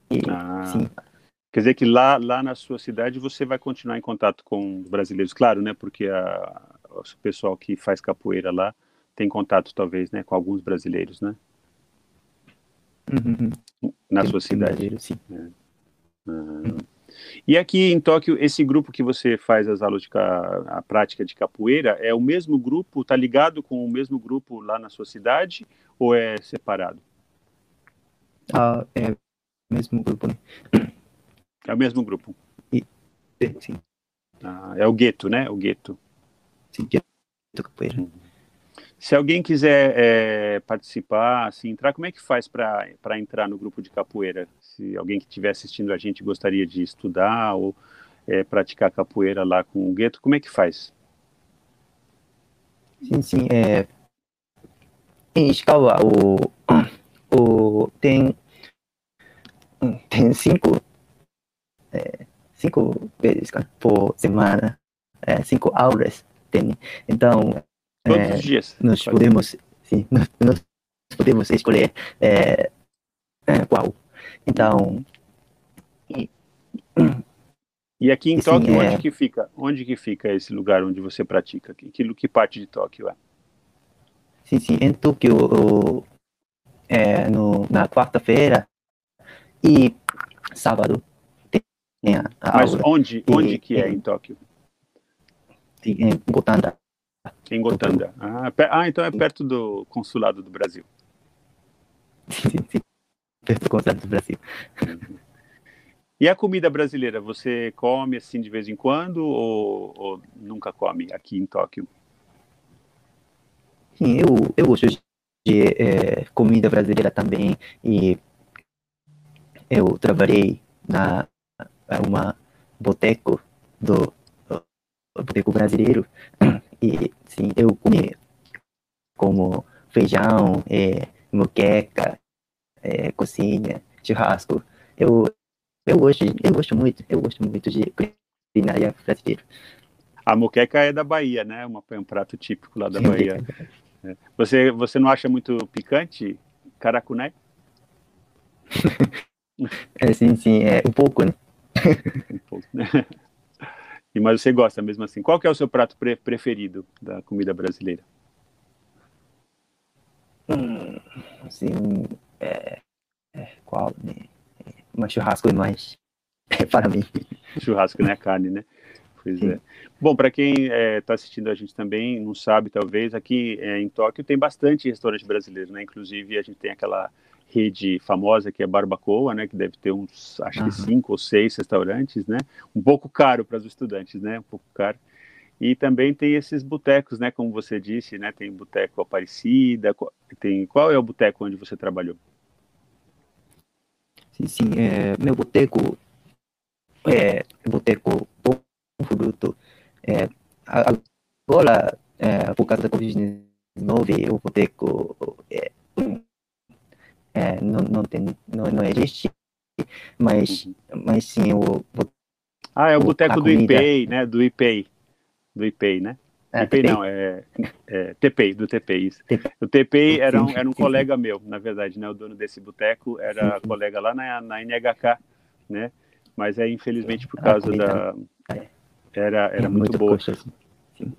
E, ah. sim. Quer dizer que lá, lá na sua cidade você vai continuar em contato com brasileiros, claro, né? Porque a, o pessoal que faz capoeira lá tem contato talvez, né, com alguns brasileiros, né? Uhum. Na tem, sua cidade. Sim. É. Uhum. E aqui em Tóquio, esse grupo que você faz as aulas de a prática de capoeira é o mesmo grupo? Está ligado com o mesmo grupo lá na sua cidade ou é separado? Ah, é o mesmo grupo. Né? É o mesmo grupo. E, sim. Ah, é o gueto, né? O gueto. Sim, gueto capoeira. Uhum. Se alguém quiser é, participar, assim, entrar, como é que faz para entrar no grupo de capoeira? Se alguém que estiver assistindo a gente gostaria de estudar ou é, praticar capoeira lá com o gueto, como é que faz? Sim, sim. É... Em Ishikawa, o, o, tem, tem cinco, é, cinco vezes por semana, é, cinco aulas. Tem. Então, Todos é, os dias. Nós podemos, sim, nós, nós podemos escolher é, é, qual. Então. E, e aqui em Tóquio, onde é que fica? Onde que fica esse lugar onde você pratica? Que, que parte de Tóquio é? Sim, sim. Em Tóquio, é, no, na quarta-feira e sábado tem a, a Mas aula. onde, onde e, que é em, em Tóquio? Em Gotanda. Em Gotanda. Ah, ah, então é perto do consulado do Brasil. Sim, sim. Perto do consulado do Brasil. Uhum. E a comida brasileira, você come assim de vez em quando ou, ou nunca come aqui em Tóquio? Sim, eu, eu gosto de é, comida brasileira também e eu trabalhei na uma boteco do boteco brasileiro e sim eu comi como feijão é, moqueca é, cozinha churrasco. Eu eu gosto eu gosto muito eu gosto muito de culinária brasileira. A moqueca é da Bahia né? Uma, é um prato típico lá da Bahia. é. você você não acha muito picante caracuné? É sim sim é um pouco né? Um pouco, né? E, mas você gosta mesmo assim. Qual que é o seu prato pre preferido da comida brasileira? Hum, assim, é, é, qual, né? Uma churrasco é mais para mim. Churrasco, né? Carne, né? Pois Sim. é. Bom, para quem está é, tá assistindo a gente também, não sabe, talvez, aqui é, em Tóquio tem bastante restaurante brasileiro, né? Inclusive, a gente tem aquela rede famosa que é Barbacoa, né, que deve ter uns, acho uhum. que cinco ou seis restaurantes, né, um pouco caro para os estudantes, né, um pouco caro. E também tem esses botecos, né, como você disse, né, tem boteco Aparecida, tem qual é o boteco onde você trabalhou? Sim, sim, é, meu boteco é boteco Bom Fruto. É, agora, é, por causa da Covid-19, o boteco é, é, não, não, tem, não, não existe, mas, uhum. mas sim o. Ah, é o, boteco do IPEI, né? Do IPEI. Do IPEI, né? É, não, é, é TPEI, do TPEI, isso. O TPEI era um, era um colega meu, na verdade, né? O dono desse boteco era colega lá na, na NHK, né? Mas é infelizmente por causa da... É. Era, era muito boa. Assim.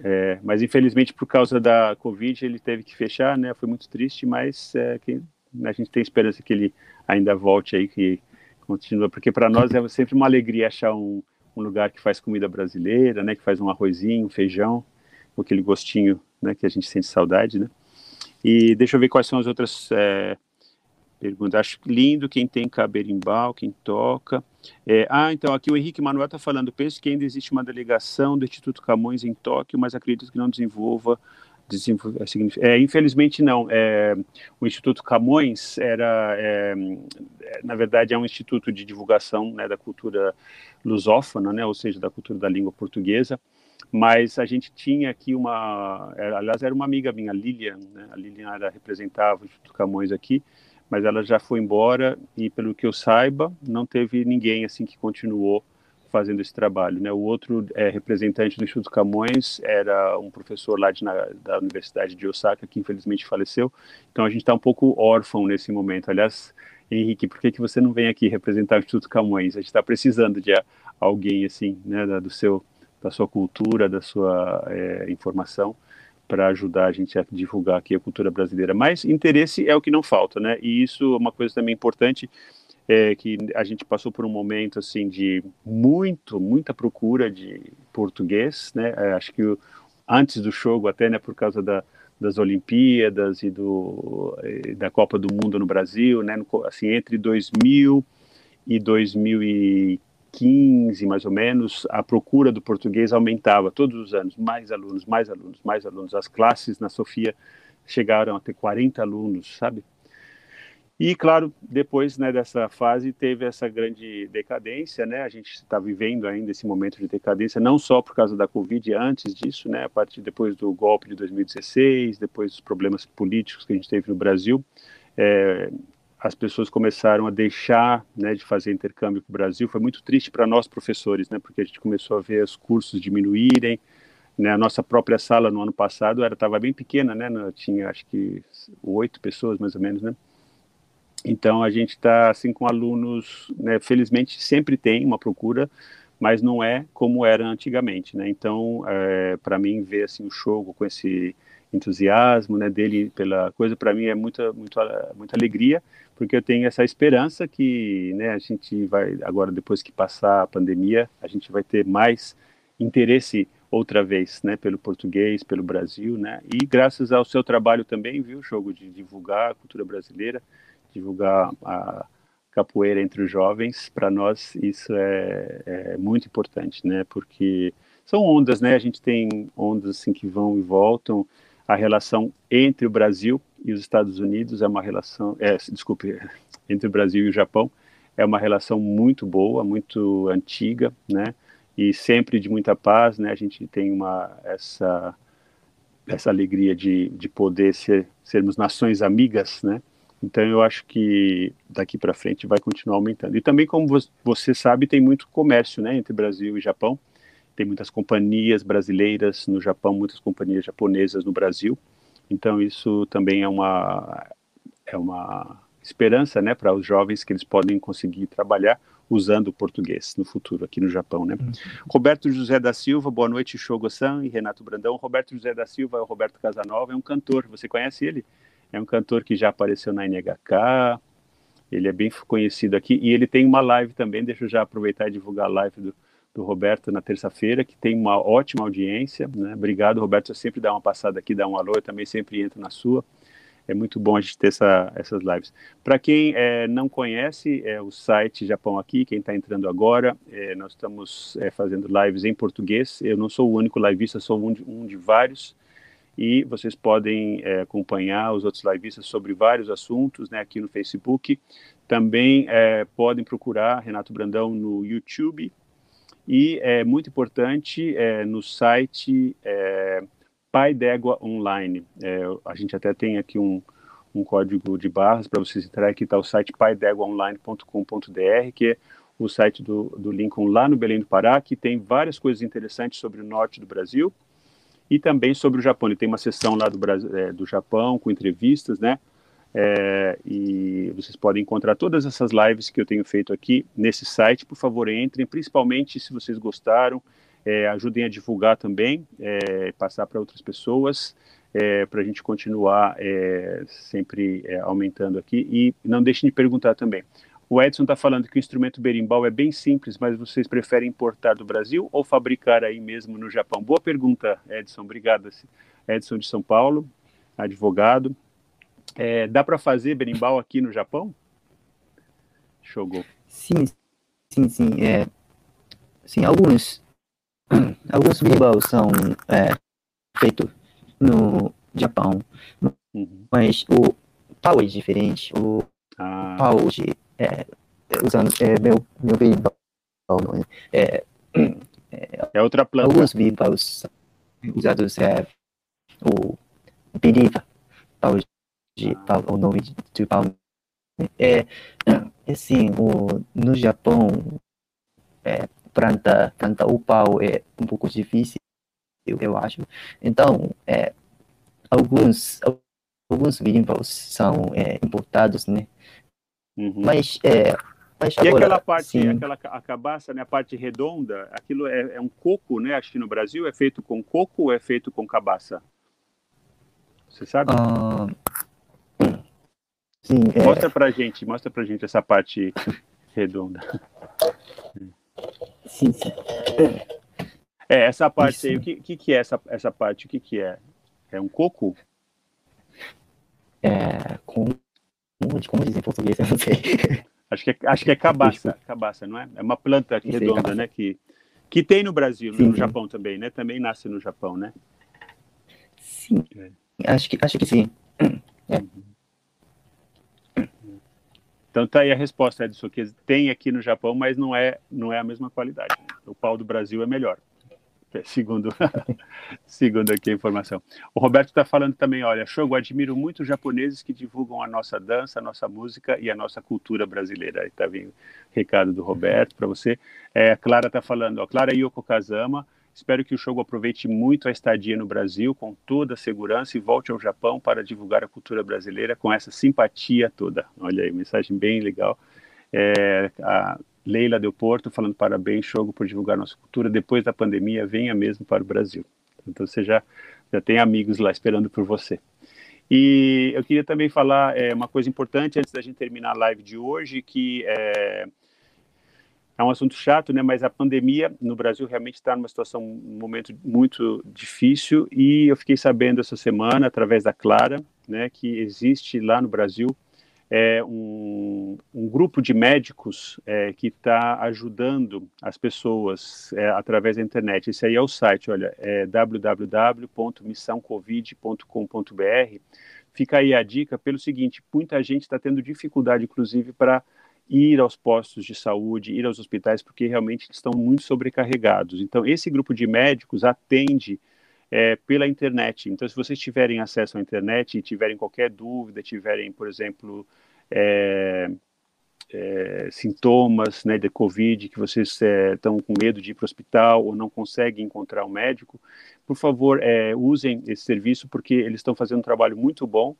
É, mas infelizmente por causa da Covid ele teve que fechar, né? Foi muito triste, mas é, quem, a gente tem esperança que ele ainda volte aí, que continua, porque para nós é sempre uma alegria achar um, um, lugar que faz comida brasileira, né, que faz um arrozinho, um feijão, com aquele gostinho, né, que a gente sente saudade, né. E deixa eu ver quais são as outras é, perguntas. Acho lindo quem tem caberimbau, quem toca. É, ah, então aqui o Henrique Manuel está falando, penso que ainda existe uma delegação do Instituto Camões em Tóquio, mas acredito que não desenvolva é, infelizmente não. É, o Instituto Camões era, é, na verdade, é um instituto de divulgação né, da cultura lusófona, né, ou seja, da cultura da língua portuguesa. Mas a gente tinha aqui uma, era, aliás, era uma amiga minha, Lilian. Né, a Lilian era, representava o Instituto Camões aqui, mas ela já foi embora e, pelo que eu saiba, não teve ninguém assim que continuou fazendo esse trabalho. Né? O outro é, representante do Instituto Camões era um professor lá de, na, da Universidade de Osaka, que infelizmente faleceu. Então a gente está um pouco órfão nesse momento. Aliás, Henrique, por que, que você não vem aqui representar o Instituto Camões? A gente está precisando de alguém assim, né, da, do seu, da sua cultura, da sua é, informação, para ajudar a gente a divulgar aqui a cultura brasileira. Mas interesse é o que não falta, né? E isso é uma coisa também importante é, que a gente passou por um momento assim de muito, muita procura de português, né? É, acho que o, antes do jogo até, né, por causa da, das Olimpíadas e do da Copa do Mundo no Brasil, né? No, assim entre 2000 e 2015, mais ou menos, a procura do português aumentava todos os anos, mais alunos, mais alunos, mais alunos. As classes na Sofia chegaram a ter 40 alunos, sabe? E, claro, depois né, dessa fase teve essa grande decadência, né? A gente está vivendo ainda esse momento de decadência, não só por causa da Covid, antes disso, né? A partir depois do golpe de 2016, depois dos problemas políticos que a gente teve no Brasil, é, as pessoas começaram a deixar né, de fazer intercâmbio com o Brasil. Foi muito triste para nós professores, né? Porque a gente começou a ver os cursos diminuírem, Né, a nossa própria sala no ano passado era estava bem pequena, né? Tinha acho que oito pessoas mais ou menos, né? Então a gente está assim com alunos, né, felizmente sempre tem uma procura, mas não é como era antigamente, né? Então é, para mim ver assim o show com esse entusiasmo, né, dele pela coisa para mim é muita muita muita alegria, porque eu tenho essa esperança que, né, a gente vai agora depois que passar a pandemia, a gente vai ter mais interesse outra vez, né, pelo português, pelo Brasil, né? E graças ao seu trabalho também, viu, jogo de divulgar a cultura brasileira divulgar a capoeira entre os jovens, para nós isso é, é, muito importante, né? Porque são ondas, né? A gente tem ondas assim que vão e voltam. A relação entre o Brasil e os Estados Unidos é uma relação, é, desculpe, entre o Brasil e o Japão é uma relação muito boa, muito antiga, né? E sempre de muita paz, né? A gente tem uma essa essa alegria de, de poder ser sermos nações amigas, né? Então eu acho que daqui para frente vai continuar aumentando. E também, como você sabe, tem muito comércio né, entre Brasil e Japão. Tem muitas companhias brasileiras no Japão, muitas companhias japonesas no Brasil. Então isso também é uma é uma esperança, né, para os jovens que eles podem conseguir trabalhar usando o português no futuro aqui no Japão, né? Uhum. Roberto José da Silva, boa noite, Shogo-san e Renato Brandão. Roberto José da Silva é o Roberto Casanova, é um cantor. Você conhece ele? É um cantor que já apareceu na NHK, ele é bem conhecido aqui, e ele tem uma live também, deixa eu já aproveitar e divulgar a live do, do Roberto na terça-feira, que tem uma ótima audiência, né? Obrigado, Roberto, você sempre dá uma passada aqui, dá um alô, eu também sempre entro na sua. É muito bom a gente ter essa, essas lives. Para quem é, não conhece é, o site Japão Aqui, quem está entrando agora, é, nós estamos é, fazendo lives em português. Eu não sou o único livista, sou um de, um de vários e vocês podem é, acompanhar os outros liveistas sobre vários assuntos né, aqui no Facebook. Também é, podem procurar Renato Brandão no YouTube e é muito importante é, no site é, Pai d'Égua Online. É, a gente até tem aqui um, um código de barras para vocês entrarem. Aqui está o site paideguaonline.com.br, que é o site do, do Lincoln lá no Belém do Pará, que tem várias coisas interessantes sobre o norte do Brasil e também sobre o Japão. Ele tem uma sessão lá do, Brasil, é, do Japão com entrevistas, né? É, e vocês podem encontrar todas essas lives que eu tenho feito aqui nesse site. Por favor, entrem, principalmente se vocês gostaram, é, ajudem a divulgar também, é, passar para outras pessoas, é, para a gente continuar é, sempre aumentando aqui. E não deixem de perguntar também. O Edson está falando que o instrumento berimbau é bem simples, mas vocês preferem importar do Brasil ou fabricar aí mesmo no Japão? Boa pergunta, Edson. Obrigado. Edson de São Paulo, advogado. É, dá para fazer berimbau aqui no Japão? Shogo. Sim, sim, sim. É, sim, alguns, alguns berimbaus são é, feitos no Japão, uhum. mas o pau é diferente. O ah. pau de é, usando é, meu, meu berimbau, é, é, é outra planta. Alguns berimbau's usados é o pau de o nome de, de pau. É, assim, o, no Japão, é, planta, planta o pau é um pouco difícil, eu, eu acho. Então, é, alguns, alguns são é, importados, né? Uhum. Mas, é, mas e aquela parte, sim. aquela a cabaça, né, a parte redonda, aquilo é, é, um coco, né? Acho que no Brasil é feito com coco ou é feito com cabaça? Você sabe? Uh, sim, é... Mostra pra gente, mostra pra gente essa parte redonda. Sim, sim. É, essa parte Isso. aí, o que, que, que é essa, essa parte? O que, que é? É um coco? É, com como dizer em português, eu não sei. Acho que é, acho que é cabaça, cabaça, não é? É uma planta redonda, né? Que, que tem no Brasil, sim, no sim. Japão também, né? Também nasce no Japão, né? Sim, é. acho, que, acho que sim. É. Então tá aí a resposta, Edson, que tem aqui no Japão, mas não é, não é a mesma qualidade. O pau do Brasil é melhor segundo, segundo aqui a informação. O Roberto está falando também, olha, Shogo, admiro muito os japoneses que divulgam a nossa dança, a nossa música e a nossa cultura brasileira. Aí está vindo recado do Roberto para você. É, a Clara está falando, ó, Clara Yoko Kazama Espero que o Shogo aproveite muito a estadia no Brasil com toda a segurança e volte ao Japão para divulgar a cultura brasileira com essa simpatia toda. Olha aí, mensagem bem legal. É, a Leila Del Porto falando parabéns, Shogo, por divulgar nossa cultura. Depois da pandemia, venha mesmo para o Brasil. Então você já, já tem amigos lá esperando por você. E eu queria também falar é, uma coisa importante antes da gente terminar a live de hoje, que é, é um assunto chato, né? Mas a pandemia no Brasil realmente está numa situação, um momento muito difícil. E eu fiquei sabendo essa semana, através da Clara, né, que existe lá no Brasil é, um, um, grupo de médicos é, que está ajudando as pessoas é, através da internet. Esse aí é o site, olha, é www.missãocovid.com.br. Fica aí a dica pelo seguinte: muita gente está tendo dificuldade, inclusive, para ir aos postos de saúde, ir aos hospitais, porque realmente estão muito sobrecarregados. Então, esse grupo de médicos atende é, pela internet. Então, se vocês tiverem acesso à internet e tiverem qualquer dúvida, tiverem, por exemplo, é, é, sintomas né, de Covid, que vocês estão é, com medo de ir para o hospital ou não conseguem encontrar um médico, por favor, é, usem esse serviço, porque eles estão fazendo um trabalho muito bom.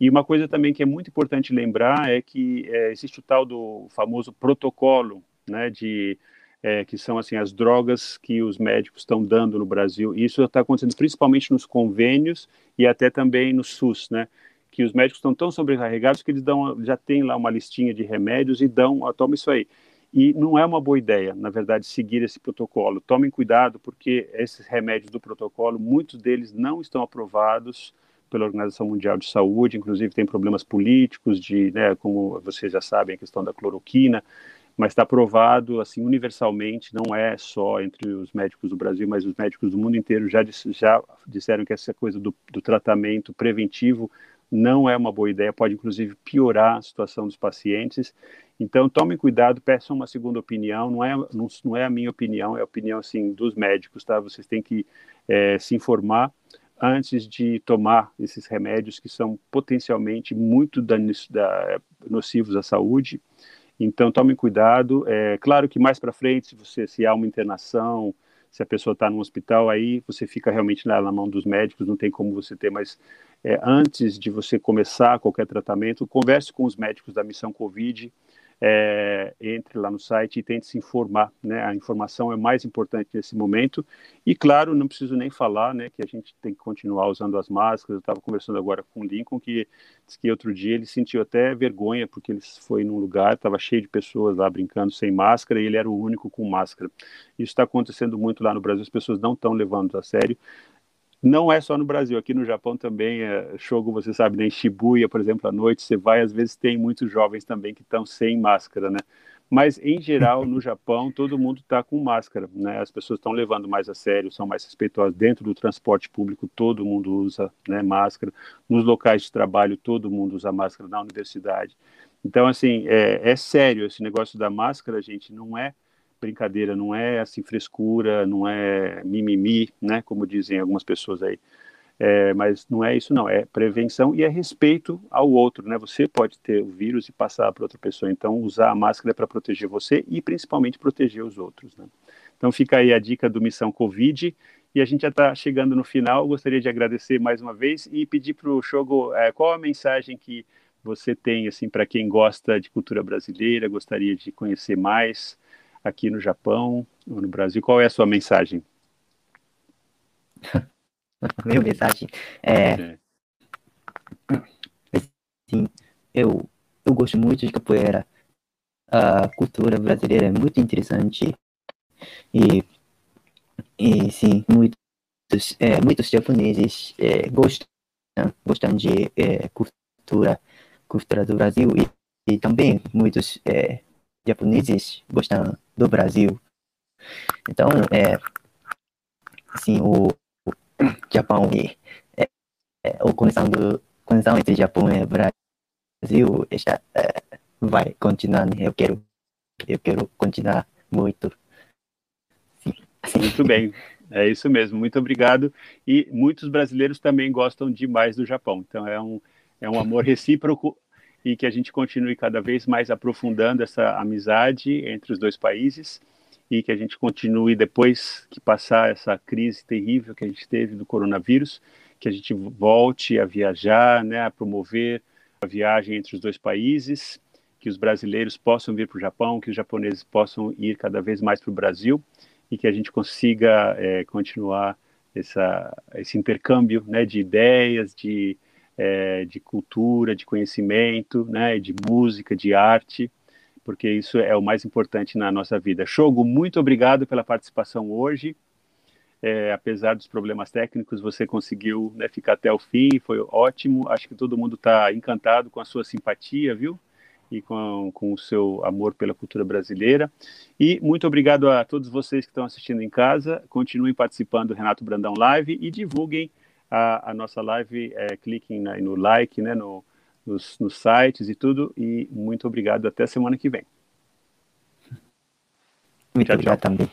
E uma coisa também que é muito importante lembrar é que é, existe o tal do famoso protocolo né, de é, que são assim as drogas que os médicos estão dando no Brasil. E isso está acontecendo principalmente nos convênios e até também no SUS, né? Que os médicos estão tão sobrecarregados que eles dão, já tem lá uma listinha de remédios e dão, ó, toma isso aí. E não é uma boa ideia, na verdade, seguir esse protocolo. Tomem cuidado, porque esses remédios do protocolo, muitos deles não estão aprovados pela Organização Mundial de Saúde, inclusive tem problemas políticos, de, né, como vocês já sabem, a questão da cloroquina mas está provado assim universalmente, não é só entre os médicos do Brasil, mas os médicos do mundo inteiro já, já disseram que essa coisa do, do tratamento preventivo não é uma boa ideia, pode inclusive piorar a situação dos pacientes. Então, tomem cuidado, peçam uma segunda opinião. Não é, não, não é a minha opinião, é a opinião assim dos médicos, tá? Vocês têm que é, se informar antes de tomar esses remédios que são potencialmente muito danos, da, nocivos à saúde. Então, tomem cuidado. É claro que mais para frente, se você se há uma internação, se a pessoa está no hospital, aí você fica realmente lá na mão dos médicos, não tem como você ter, mas é, antes de você começar qualquer tratamento, converse com os médicos da missão Covid, é, entre lá no site e tente se informar, né? A informação é mais importante nesse momento. E claro, não preciso nem falar, né, que a gente tem que continuar usando as máscaras. Eu estava conversando agora com o Lincoln que disse que outro dia ele sentiu até vergonha porque ele foi num lugar, estava cheio de pessoas lá brincando sem máscara e ele era o único com máscara. Isso está acontecendo muito lá no Brasil. As pessoas não estão levando a sério não é só no Brasil, aqui no Japão também, é, Shogo, você sabe, né, em Shibuya, por exemplo, à noite você vai, às vezes tem muitos jovens também que estão sem máscara, né? Mas, em geral, no Japão, todo mundo está com máscara, né? As pessoas estão levando mais a sério, são mais respeitosas. Dentro do transporte público, todo mundo usa né, máscara. Nos locais de trabalho, todo mundo usa máscara na universidade. Então, assim, é, é sério esse negócio da máscara, gente, não é brincadeira, não é assim frescura, não é mimimi, né, como dizem algumas pessoas aí. É, mas não é isso não, é prevenção e é respeito ao outro, né? Você pode ter o vírus e passar para outra pessoa, então usar a máscara para proteger você e principalmente proteger os outros, né? Então fica aí a dica do Missão Covid e a gente já está chegando no final. Gostaria de agradecer mais uma vez e pedir para o Shogo é, qual a mensagem que você tem assim para quem gosta de cultura brasileira, gostaria de conhecer mais aqui no Japão ou no Brasil? Qual é a sua mensagem? Minha mensagem é, é. Sim, eu, eu gosto muito de capoeira. A cultura brasileira é muito interessante e, e sim, muitos, é, muitos japoneses é, gostam, gostam de é, cultura, cultura do Brasil e, e também muitos é, japoneses gostam do Brasil. Então, é, assim, o, o Japão e é, é, a conexão, do, conexão entre Japão e Brasil está, é, vai continuar, né? Eu quero, eu quero continuar muito. Sim. Muito bem. É isso mesmo, muito obrigado. E muitos brasileiros também gostam demais do Japão. Então é um, é um amor recíproco e que a gente continue cada vez mais aprofundando essa amizade entre os dois países. e que a gente continue depois que passar essa crise terrível que a gente teve do coronavírus, que a gente volte a viajar, né, a promover a viagem entre os dois países, que os brasileiros possam vir para o Japão, que os japoneses possam ir cada vez mais para o Brasil e que a gente consiga é, continuar essa, esse intercâmbio né, de ideias, de, é, de cultura, de conhecimento, né, de música, de arte, porque isso é o mais importante na nossa vida. Shogo, muito obrigado pela participação hoje. É, apesar dos problemas técnicos, você conseguiu né, ficar até o fim, foi ótimo. Acho que todo mundo está encantado com a sua simpatia, viu? E com, com o seu amor pela cultura brasileira. E muito obrigado a todos vocês que estão assistindo em casa. Continuem participando do Renato Brandão Live e divulguem a, a nossa live, é, cliquem na, no like, né, no, nos, nos sites e tudo. E muito obrigado. Até semana que vem. Muito tchau, obrigado tchau. também.